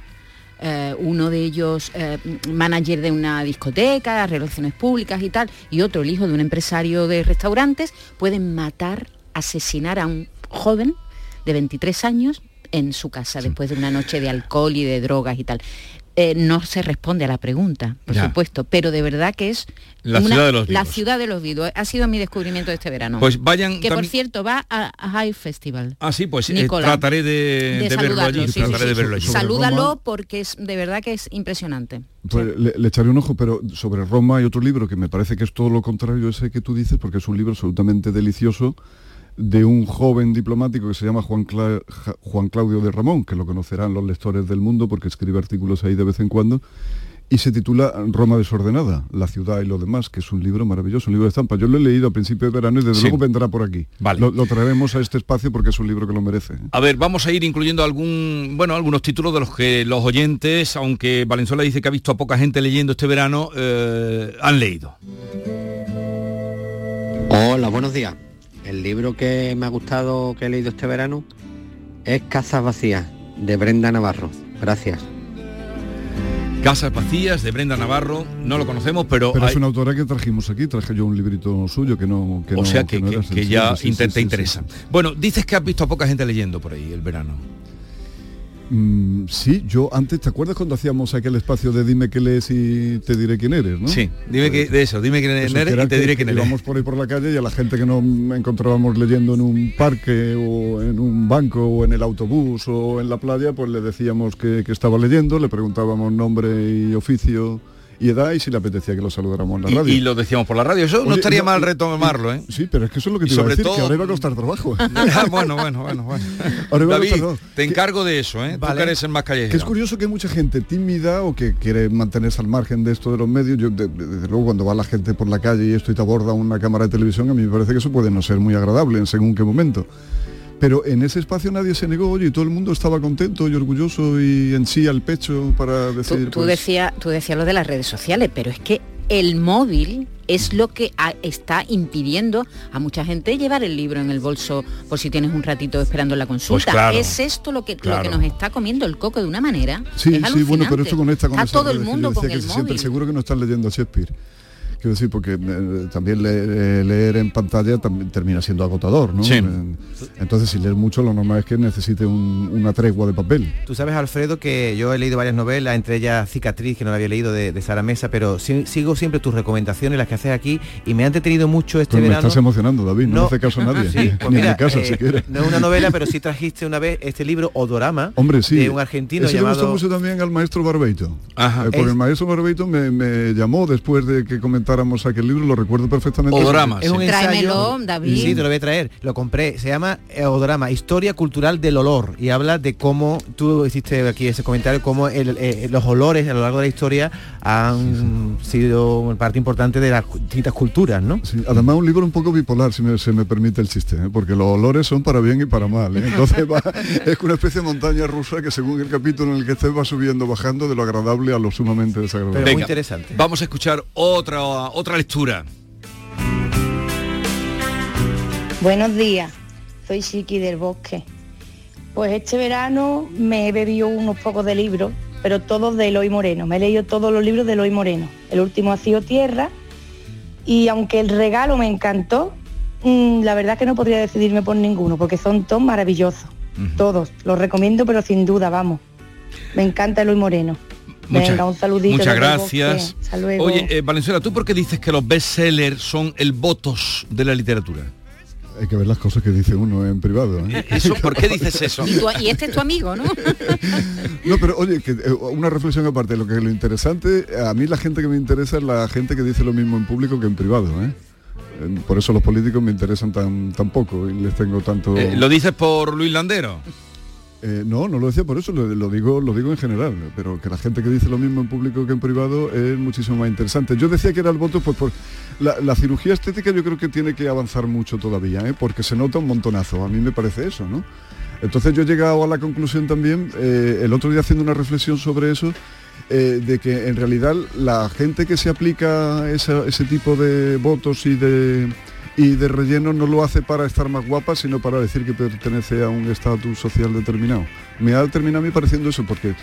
eh, uno de ellos eh, manager de una discoteca, relaciones públicas y tal, y otro el hijo de un empresario de restaurantes, pueden matar, asesinar a un joven de 23 años en su casa después de una noche de alcohol y de drogas y tal. Eh, no se responde a la pregunta, por Ya. supuesto, pero de verdad que es La ciudad de los la vivos. ciudad de los vivos. Ha sido mi descubrimiento de este verano. Pues vayan que por cierto va a, a High Festival. Ah, sí, pues eh, trataré de, de verlo saludarlo, allí. sí, sí, trataré sí. de verlo allí. Salúdalo porque es de verdad que es impresionante. Pues le, le echaré un ojo, pero sobre Roma hay otro libro que me parece que es todo lo contrario a ese que tú dices, porque es un libro absolutamente delicioso de un joven diplomático que se llama Juan, Cla- Juan Claudio de Ramón, que lo conocerán los lectores del mundo porque escribe artículos ahí de vez en cuando, y se titula Roma desordenada, la ciudad y lo demás, que es un libro maravilloso, un libro de estampa. Yo lo he leído a principio de verano y desde Sí. luego vendrá por aquí. Vale. Lo, lo traeremos a este espacio porque es un libro que lo merece. A ver, vamos a ir incluyendo algún, bueno, algunos títulos de los que los oyentes, aunque Valenzuela dice que ha visto a poca gente leyendo este verano, eh, han leído. Hola, buenos días. El libro que me ha gustado que he leído este verano es Casas Vacías, de Brenda Navarro. Gracias. Casas vacías de Brenda Navarro, no lo conocemos, pero, Pero hay- es una autora que trajimos aquí, traje yo un librito suyo que no... Que o no- sea que, no que- era que sencillo, ya sí, sí, inter- sí, sí, interesa. Bueno, dices que has visto a poca gente leyendo por ahí el verano. Mm, sí, yo antes, ¿te acuerdas cuando hacíamos aquel espacio de dime qué lees y te diré quién eres, no? Sí, dime que de eso, dime quién eres y te diré quién eres. Íbamos por ahí por la calle y a la gente que nos encontrábamos leyendo en un parque o en un banco o en el autobús o en la playa, pues le decíamos que, que estaba leyendo, le preguntábamos nombre y oficio y edad y si le apetecía que lo saludáramos en la Y, radio. y lo decíamos por la radio. Eso no estaría no, mal retomarlo, ¿eh? Sí, pero es que eso es lo que te iba a sobre decir, todo- que ahora iba a costar trabajo. Ah, bueno, bueno, bueno, bueno. Ahora iba a David, costar te encargo de eso, ¿eh? Tú Vale. que eres el más callejero. Que es curioso que hay mucha gente tímida o que quiere mantenerse al margen de esto de los medios. Yo, de- de- desde luego, cuando va la gente por la calle y esto y te aborda una cámara de televisión, a mí me parece que eso puede no ser muy agradable en según qué momento. Pero en ese espacio nadie se negó, oye, y todo el mundo estaba contento y orgulloso y en sí al pecho para decir... tú pues, decías tú decías lo de las redes sociales, pero es que el móvil es lo que a- está impidiendo a mucha gente llevar el libro en el bolso por si tienes un ratito esperando la consulta. Pues claro, es esto lo que, lo que nos está comiendo el coco de una manera. Sí, es sí, bueno, pero esto conecta con Está todo el mundo con que el móvil. seguro que no están leyendo a Shakespeare. Quiero decir, porque eh, también le- leer en pantalla también termina siendo agotador, ¿no? Sí. Eh, Entonces, si leer mucho, lo normal es que necesite un- una tregua de papel. Tú sabes, Alfredo, que yo he leído varias novelas, entre ellas Cicatriz, que no la había leído de, de Sara Mesa, pero sí- sigo siempre tus recomendaciones, las que haces aquí, y me han detenido mucho este Pues me verano. estás emocionando, David, no, hace caso a nadie. Sí, pues Ni mira, de casa, eh, si quieres. No es una novela, pero sí trajiste una vez este libro, Odorama, Hombre, sí. de un argentino Ese le gustó llamado... mucho también al maestro Barbeito. Ajá. Eh, porque Es- el maestro Barbeito me, me llamó después de que comentáramos aquel libro, lo recuerdo perfectamente. Es un ensayo. Tráemelo, David. Sí, te lo voy a traer. Lo compré. Se llama eh, Odorama, Historia Cultural del Olor. Y habla de cómo, tú hiciste aquí ese comentario, cómo el- eh, los olores a lo largo de la historia han sido parte importante de las distintas culturas, ¿no? Sí, además un libro un poco bipolar, si me, se me permite el chiste, ¿eh? porque los olores son para bien y para mal. ¿eh? Entonces va- es una especie de montaña rusa que según el capítulo en el que estés va subiendo, bajando de lo agradable a lo sumamente desagradable. Venga, Vamos a escuchar otra, otra lectura. Buenos días, soy Chiqui del Bosque. Pues este verano me he bebido unos pocos de libros, pero todos de Eloy Moreno. Me he leído todos los libros de Eloy Moreno. El último ha sido Tierra y aunque el regalo me encantó, mm, la verdad que no podría decidirme por ninguno porque son todos maravillosos. Todos. Los recomiendo, pero sin duda, vamos. Me encanta Eloy Moreno. Muchas- Venga, un saludito. Muchas desde el Bosque. gracias. Hasta luego. Oye, eh, Valenzuela, ¿tú por qué dices que los bestsellers son el votos de la literatura? Hay que ver las cosas que dice uno en privado. ¿eh? ¿Eso? ¿Por qué dices eso? Y, tú- y este es tu amigo, ¿no? No, pero oye, que, eh, una reflexión aparte, lo que lo interesante, a mí la gente que me interesa es la gente que dice lo mismo en público que en privado. ¿eh? Eh, Por eso los políticos me interesan tan, tan poco y les tengo tanto... Eh, ¿Lo dices por Luis Landero? Eh, no, no lo decía por eso, lo, digo, lo digo en general, pero que la gente que dice lo mismo en público que en privado es muchísimo más interesante. Yo decía que era el voto, pues por la, cirugía estética yo creo que tiene que avanzar mucho todavía, ¿eh? porque se nota un montonazo, a mí me parece eso, ¿no? Entonces yo he llegado a la conclusión también, eh, el otro día haciendo una reflexión sobre eso, de que en realidad la gente que se aplica ese tipo de votos y de y de relleno no lo hace para estar más guapa, sino para decir que pertenece a un estatus social determinado. Me ha terminado a mí pareciendo eso, porque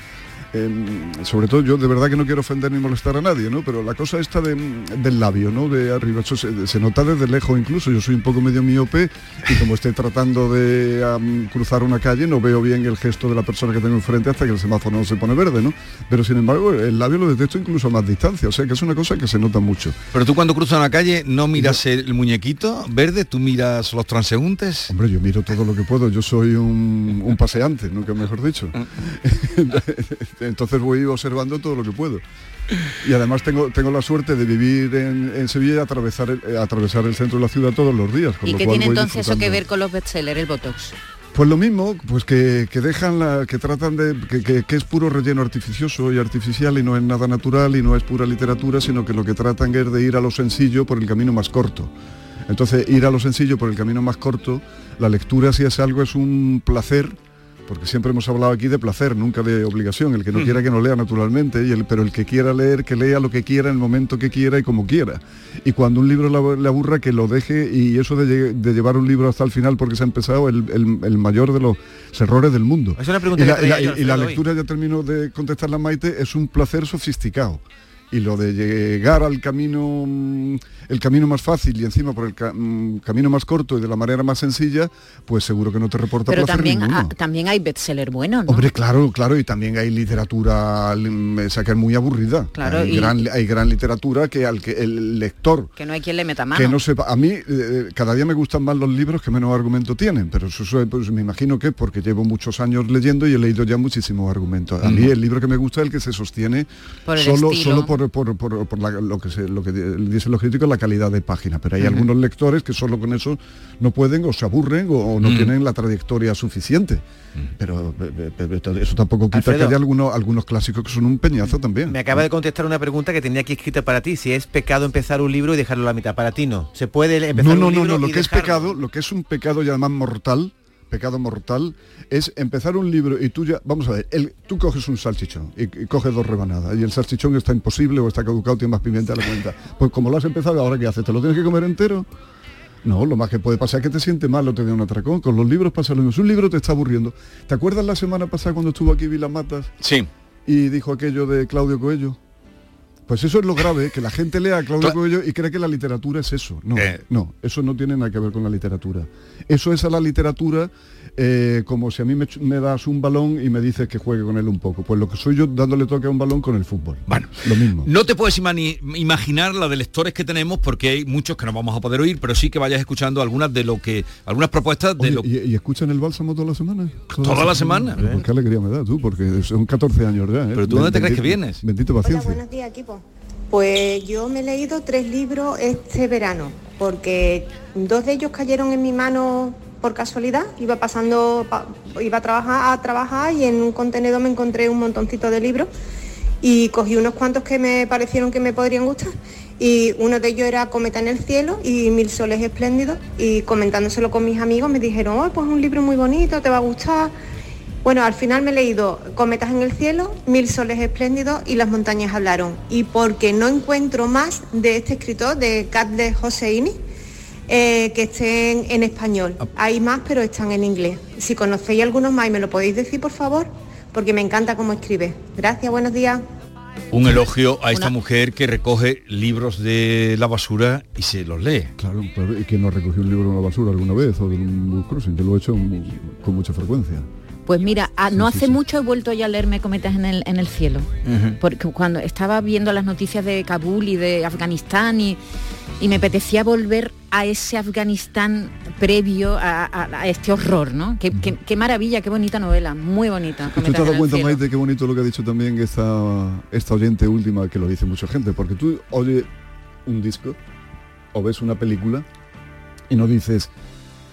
em, sobre todo yo de verdad que no quiero ofender ni molestar a nadie, ¿no? Pero la cosa esta de- del labio, ¿no? De arriba, eso se, se nota desde lejos incluso. Yo soy un poco medio miope y como estoy tratando de cruzar una calle no veo bien el gesto de la persona que tengo enfrente hasta que el semáforo no se pone verde, ¿no? Pero sin embargo el labio lo detecto incluso a más distancia, o sea que es una cosa que se nota mucho. Pero tú cuando cruzas una calle no miras el muñequito verde, tú miras los transeúntes. Hombre, yo miro todo lo que puedo, yo soy un, un paseante, nunca mejor dicho. Entonces voy observando todo lo que puedo. Y además tengo, tengo la suerte de vivir en, en Sevilla y atravesar el, atravesar el centro de la ciudad todos los días. con ¿Y lo qué tiene entonces eso que ver con los bestsellers, el Botox? Pues lo mismo, pues que, que dejan la, que tratan de, que, que- que es puro relleno artificioso y artificial y no es nada natural y no es pura literatura, sino que lo que tratan es de ir a lo sencillo por el camino más corto. Entonces, ir a lo sencillo por el camino más corto, la lectura si es algo es un placer, porque siempre hemos hablado aquí de placer, nunca de obligación. El que no quiera que no lea naturalmente, y el, pero el que quiera leer, que lea lo que quiera, en el momento que quiera y como quiera. Y cuando un libro le aburra, que lo deje, y eso de, lle- de llevar un libro hasta el final porque se ha empezado, el, el- el mayor de los errores del mundo. Es una pregunta y, que la, y la- traía yo, y la lectura, ya termino de contestar la Maite, es un placer sofisticado. Y lo de llegar al camino, mm, el camino más fácil y encima por el ca- mm, camino más corto y de la manera más sencilla, pues seguro que no te reporta Pero placer también, ninguno. ah, también hay bestseller buenos, ¿no? Hombre, claro, claro, y también hay literatura, mm, esa que es muy aburrida. Claro, hay, y- gran, hay gran literatura que al que el lector que no hay quien le meta mano. que no sepa, a mí eh, cada día me gustan más los libros que menos argumento tienen, pero eso, eso, pues, me imagino que es porque llevo muchos años leyendo y he leído ya muchísimos argumentos. A mí Ujú. el libro que me gusta es el que se sostiene Por solo, estilo. solo por por, por- por- por la- lo que se, lo que di- dicen los críticos, la calidad de página. Pero hay algunos lectores que solo con eso no pueden o se aburren o, o no Mm. tienen la trayectoria suficiente. Pero eso tampoco quita Alfredo. que haya algunos, algunos clásicos que son un peñazo también. Me acaba de contestar una pregunta que tenía aquí escrita para ti. Si es pecado empezar un libro y dejarlo a la mitad. Para ti no. Se puede empezar No, no, un no, libro no, lo y que es pecado, lo que es un pecado y además mortal, pecado mortal, es empezar un libro y tú ya, vamos a ver, el, tú coges un salchichón y, y coges dos rebanadas y el salchichón está imposible o está caducado, tiene más pimienta a la cuenta. Pues como lo has empezado, ahora qué haces, ¿te lo tienes que comer entero? No, lo más que puede pasar es que te siente mal o te dé un atracón. Con los libros pasa lo mismo. Si un libro te está aburriendo. ¿Te acuerdas la semana pasada cuando estuvo aquí Vilas Matas? Sí. Y dijo aquello de Claudio Coello. Pues eso es lo grave, que la gente lea a Claudio Cla- Coelho y cree que la literatura es eso. No, Eh. no, eso no tiene nada que ver con la literatura. Eso es a la literatura eh, como si a mí me, das un balón y me dices que juegue con él un poco. Pues lo que soy yo dándole toque a un balón con el fútbol. Bueno, lo mismo. No te puedes imaginar la de lectores que tenemos porque hay muchos que no vamos a poder oír, pero sí que vayas escuchando algunas de lo que, algunas propuestas de Oye, lo ¿y, y escuchan el bálsamo toda la semana? Toda la semana. Pues qué alegría me da tú, porque son 14 años ya. ¿eh? Pero tú, ¿dónde te crees que vienes? Bendito Hola, paciencia. buenos días, equipo. Pues yo me he leído tres libros este verano, porque dos de ellos cayeron en mi mano por casualidad. Iba pasando, pa- iba a trabajar, a trabajar y en un contenedor me encontré un montoncito de libros y cogí unos cuantos que me parecieron que me podrían gustar. Y uno de ellos era Cometa en el cielo y Mil soles espléndidos. Y comentándoselo con mis amigos me dijeron, oh, pues un libro muy bonito, te va a gustar. Bueno, al final me he leído Cometas en el cielo, Mil soles espléndidos y Las montañas hablaron. Y porque no encuentro más de este escritor, de Catle Hosseini, eh, que estén en español. Hay más, pero están en inglés. Si conocéis algunos más y me lo podéis decir, por favor, porque me encanta cómo escribe. Gracias, buenos días. un elogio a esta mujer que recoge libros de la basura y se los lee. Claro, pero ¿y ¿quién no recogió un libro en la basura alguna vez o de un cruising? Yo lo he hecho con mucha frecuencia. Pues mira, ah, no hace mucho he vuelto ya a leerme Cometas en el, en el cielo. porque cuando estaba viendo las noticias de Kabul y de Afganistán y, y me apetecía volver a ese Afganistán previo a, a- a este horror, ¿no? Qué, qué- qué maravilla, qué bonita novela, muy bonita. ¿Tú te has dado cuenta. Maite, qué bonito lo que ha dicho también esta, esta oyente última, que lo dice mucha gente? Porque tú oyes un disco o ves una película y no dices,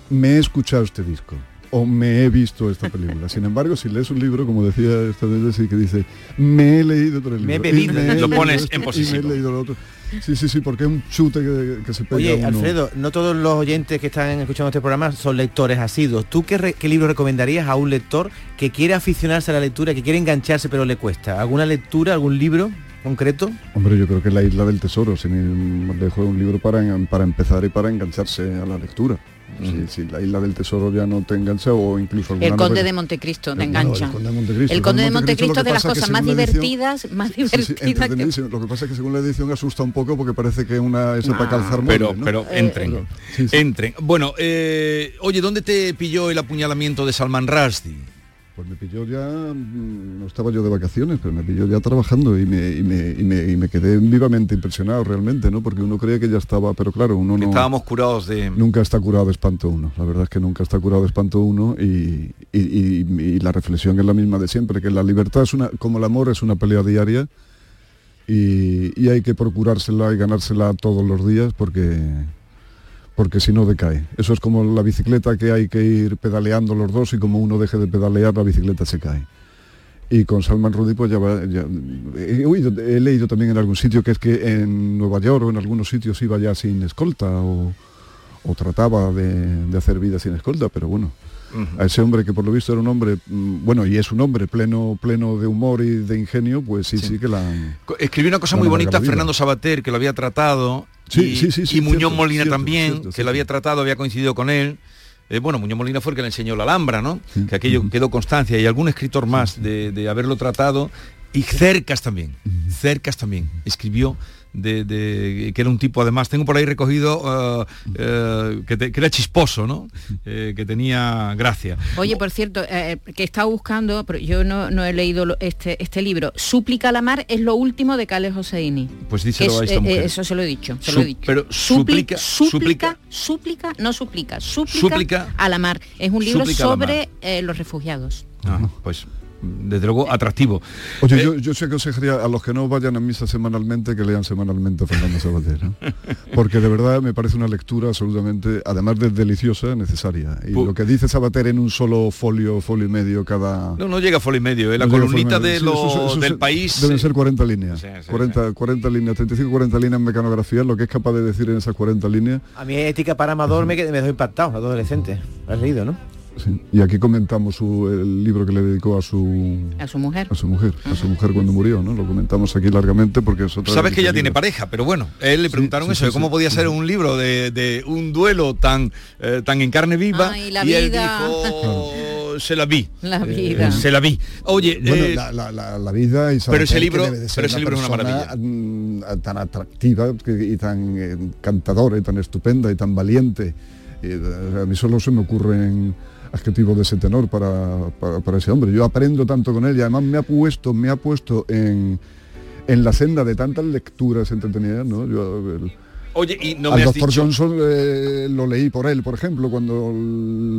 me he escuchado este disco o me he visto esta película. Sin embargo, si lees un libro, como decía esta vez, sí que dice, me he leído otro libro. Me he bebido. he Lo pones esto, en y me he posesivo. leído lo otro. Sí, sí, sí, porque es un chute que, que se pega Oye, uno. Alfredo, no todos los oyentes que están escuchando este programa son lectores asiduos. ¿Tú qué, re- qué libro recomendarías a un lector que quiere aficionarse a la lectura, que quiere engancharse pero le cuesta? ¿Alguna lectura, algún libro concreto? Hombre, yo creo que La Isla del Tesoro, sin ir más lejos, un libro para, para empezar y para engancharse a la lectura. Si, si La Isla del Tesoro ya no te engancha o incluso El Conde novela- de Montecristo, te no, engancha. El Conde de Montecristo. El Conde de Montecristo es de las cosas más edición- divertidas, más Sí, sí, divertidas que... Lo que pasa es que según la edición asusta un poco porque parece que una esa para calzar Pero, mueble, ¿no? pero entren, entren. Bueno, eh, oye, ¿dónde te pilló el apuñalamiento de Salman Rushdie? Pues me pilló ya, mm, no estaba yo de vacaciones, pero me pilló ya trabajando y me, y me, y me, y me quedé vivamente impresionado realmente, ¿no? Porque uno creía que ya estaba, pero claro, uno no... Estábamos curados de... Nunca está curado de espanto uno, la verdad es que nunca está curado de espanto uno y la reflexión es la misma de siempre, que la libertad es una, como el amor es una pelea diaria y, y hay que procurársela y ganársela todos los días porque porque si no decae. Eso es como la bicicleta que hay que ir pedaleando los dos y como uno deje de pedalear la bicicleta se cae. Y con Salman Rushdie pues ya, va- ya- he, oído- he leído también en algún sitio que es que en Nueva York o en algunos sitios iba ya sin escolta o, o trataba de, de hacer vida sin escolta, pero bueno, a ese hombre que por lo visto era un hombre, mm, bueno, y es un hombre pleno, pleno de humor y de ingenio, pues sí, sí, que la... Escribió una cosa muy bonita. Fernando Sabater, que lo había tratado, Sí, y, sí, sí, sí, y Muñoz cierto, Molina cierto, también, cierto, que lo había tratado, había coincidido con él. Eh, bueno, Muñoz Molina fue el que le enseñó la Alhambra, ¿no? Que aquello quedó constancia. Y algún escritor más de, de haberlo tratado. Y Cercas también, Cercas también, escribió de, de- que era un tipo además, tengo por ahí recogido eh, eh, que, te- que era chisposo, ¿no? Eh, que tenía gracia. Oye, por cierto, eh, que he estado buscando, pero yo no, no he leído lo- este, este libro. Súplica a la mar es lo último de Cales Hosseini. Pues díselo Es- a esta mujer. eh, eso se lo he dicho, se lo he dicho. pero súplica, súplica- súplica, súplica, no súplica, súplica, Súplica- a la mar. Es un libro sobre los refugiados. Ah, pues desde luego atractivo. Oye, Eh, yo, yo sí aconsejaría a los que no vayan a misa semanalmente que lean semanalmente a Fernando Sabater, ¿no? porque de verdad me parece una lectura absolutamente, además de deliciosa, necesaria. Y Pu- lo que dice Sabater en un solo folio, folio y medio cada... no, no llega a folio y medio, ¿eh? la No columnita de medio. lo- Sí, eso- eso del se- país. Deben ser 40 líneas. Sí, sí, 40, 40 líneas, 35, 40 líneas en mecanografía, lo que es capaz de decir en esas 40 líneas. A mí ética para amador me, me dejó impactado, adolescente. ¿Lo has leído, no? Sí. Y aquí comentamos su- el libro que le dedicó a su A su mujer. a su mujer, a su mujer cuando murió, ¿no? Lo comentamos aquí largamente porque es otra Sabes que ya tiene pareja, pero bueno, a él le preguntaron sí, eso, sí, de cómo sí. podía ser un libro de, de un duelo tan, eh, tan en carne viva Ay, la y él vida. dijo, se la vi. La Eh, vida. se la vi. Oye, Bueno, eh, la, la- la- la vida y pero ese libro- debe de ser pero ese libro es una persona, mm, tan atractiva y tan encantadora y tan estupenda y tan valiente. Y, eh, a mí solo se me ocurren adjetivos de ese tenor para, para, ese hombre. Yo aprendo tanto con él y además me ha puesto, me ha puesto en, en la senda de tantas lecturas entretenidas, ¿no? Oye, y no al me has doctor dicho... Johnson eh, lo leí por él, por ejemplo, cuando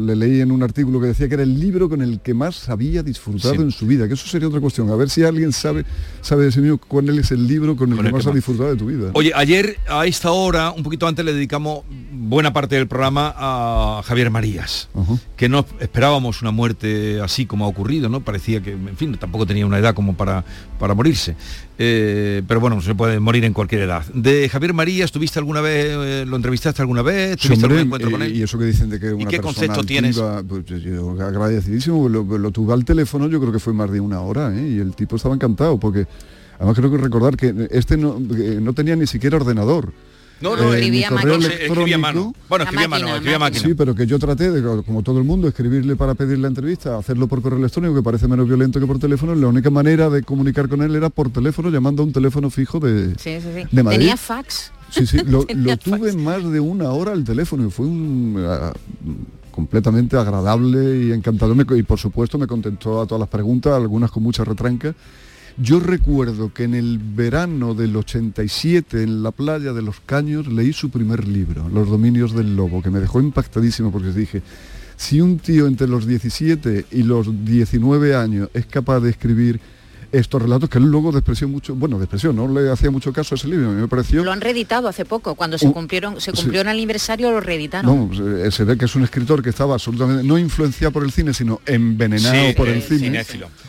le leí en un artículo que decía que era el libro con el que más había disfrutado Sí. en su vida, que eso sería otra cuestión. A ver si alguien sabe, sabe de ese mío cuál es el libro con el Con que el que más ha disfrutado de tu vida. Oye, ayer a esta hora, un poquito antes, le dedicamos buena parte del programa a Javier Marías, que no esperábamos una muerte así como ha ocurrido, ¿no? Parecía que, en fin, tampoco tenía una edad como para, para morirse. Eh, pero bueno, se puede morir en cualquier edad. De Javier Marías, ¿tuviste alguna vez, eh, lo entrevistaste alguna vez? ¿Tuviste algún encuentro con él? y eso que dicen de que una qué persona concepto tienes? pues, yo- yo agradecidísimo, lo, lo tuve al teléfono, yo creo que fue más de una hora, ¿eh? y el tipo estaba encantado, porque además creo que recordar que este no, que no tenía ni siquiera ordenador. No, no, Eh, Escribía correo máquina. escribía mano. Bueno, escribía a mano, máquina, escribía máquina. Sí, pero que yo traté, de, como todo el mundo, escribirle para pedir la entrevista, hacerlo por correo electrónico, que parece menos violento que por teléfono. La única manera de comunicar con él era por teléfono, llamando a un teléfono fijo de, Sí, sí, sí. de Madrid. Tenía fax. Sí, sí, lo, tuve más de una hora al teléfono y fue un, ah, completamente agradable y encantador. Y por supuesto me contestó a todas las preguntas, algunas con mucha retranca. Yo recuerdo que en el verano del 87 en la playa de Los Caños leí su primer libro, Los Dominios del Lobo, que me dejó impactadísimo porque dije, si un tío entre los 17 y los 19 años es capaz de escribir estos relatos, que él luego despreció mucho, bueno, despreció, no le hacía mucho caso a ese libro, a mí me pareció... Lo han reeditado hace poco, cuando se cumplieron, se sí. cumplió el aniversario lo reeditaron. No, se, se ve que es un escritor que estaba absolutamente no influenciado por el cine, sino envenenado Sí, por eh, el cine.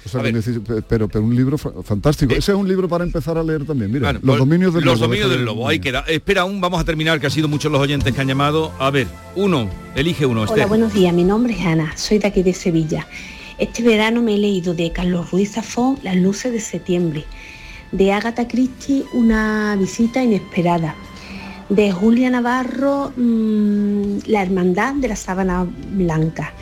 O sea, neces- pe- pero, pero un libro fa- fantástico. Ese es un libro para empezar a leer también. Mira, Bueno, Los pues, dominios del Los lobo. dominios deja del de- lobo, ahí queda. Espera, aún vamos a terminar, que ha sido muchos los oyentes que han llamado. A ver, uno, elige uno, Hola, Esther. buenos días. Mi nombre es Ana, soy de aquí de Sevilla. Este verano me he leído de Carlos Ruiz Zafón Las luces de septiembre, de Agatha Christie Una visita inesperada, de Julia Navarro mm, La hermandad de la sábana blanca.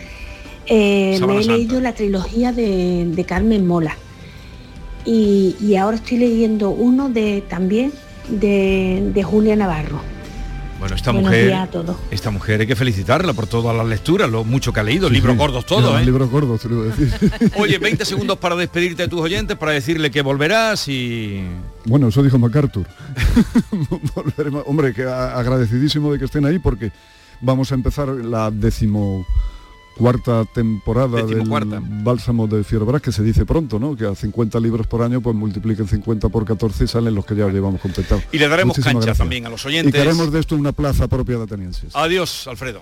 Eh, me he leído la trilogía de, de Carmen Mola y, y ahora estoy leyendo uno de también de, de Julia Navarro. Bueno, esta Buenos mujer, días a todos. esta mujer hay que felicitarla por todas las lecturas, lo mucho que ha leído, Sí, libros sí. gordos todos, ¿eh? Libros gordos, te lo iba a decir. Oye, 20 segundos para despedirte de tus oyentes, para decirle que volverás y... Bueno, eso dijo MacArthur. Volveremos- Hombre, que agradecidísimo de que estén ahí porque vamos a empezar la décimo cuarta temporada del Bálsamo de Fierobras, que se dice pronto, ¿no? Que a 50 libros por año, pues multipliquen 50 por 14 y salen los que ya llevamos completados. Y le daremos Muchísimas cancha gracias. también a los Y oyentes. queremos de esto una plaza propia de atenienses. Adiós, Alfredo.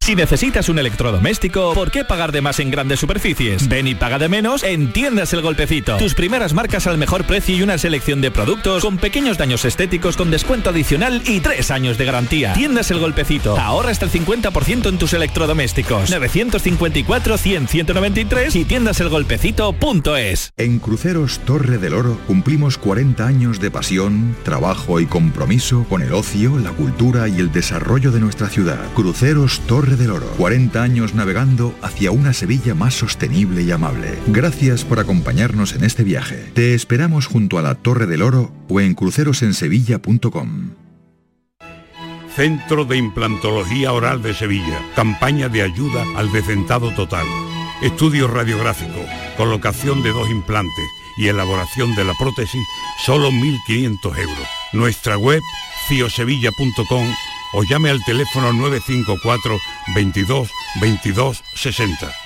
Si necesitas un electrodoméstico, ¿por qué pagar de más en grandes superficies? Ven y paga de menos en Tiendas El Golpecito. Tus primeras marcas al mejor precio y una selección de productos con pequeños daños estéticos con descuento adicional y tres años de garantía. Tiendas El Golpecito. Ahorra hasta el 50% en tus electrodomésticos. 954-100-193 y tiendaselgolpecito.es. En Cruceros Torre del Oro cumplimos 40 años de pasión, trabajo y compromiso con el ocio, la cultura y el desarrollo de nuestra ciudad. Cruceros Torre del Oro. 40 años navegando hacia una Sevilla más sostenible y amable. Gracias por acompañarnos en este viaje. Te esperamos junto a la Torre del Oro o en crucerosensevilla.com. Centro de Implantología Oral de Sevilla. Campaña de ayuda al decentado total. Estudio radiográfico, colocación de dos implantes y elaboración de la prótesis, solo 1.500 euros. Nuestra web, ciosevilla.com o llame al teléfono 954 22 22 60.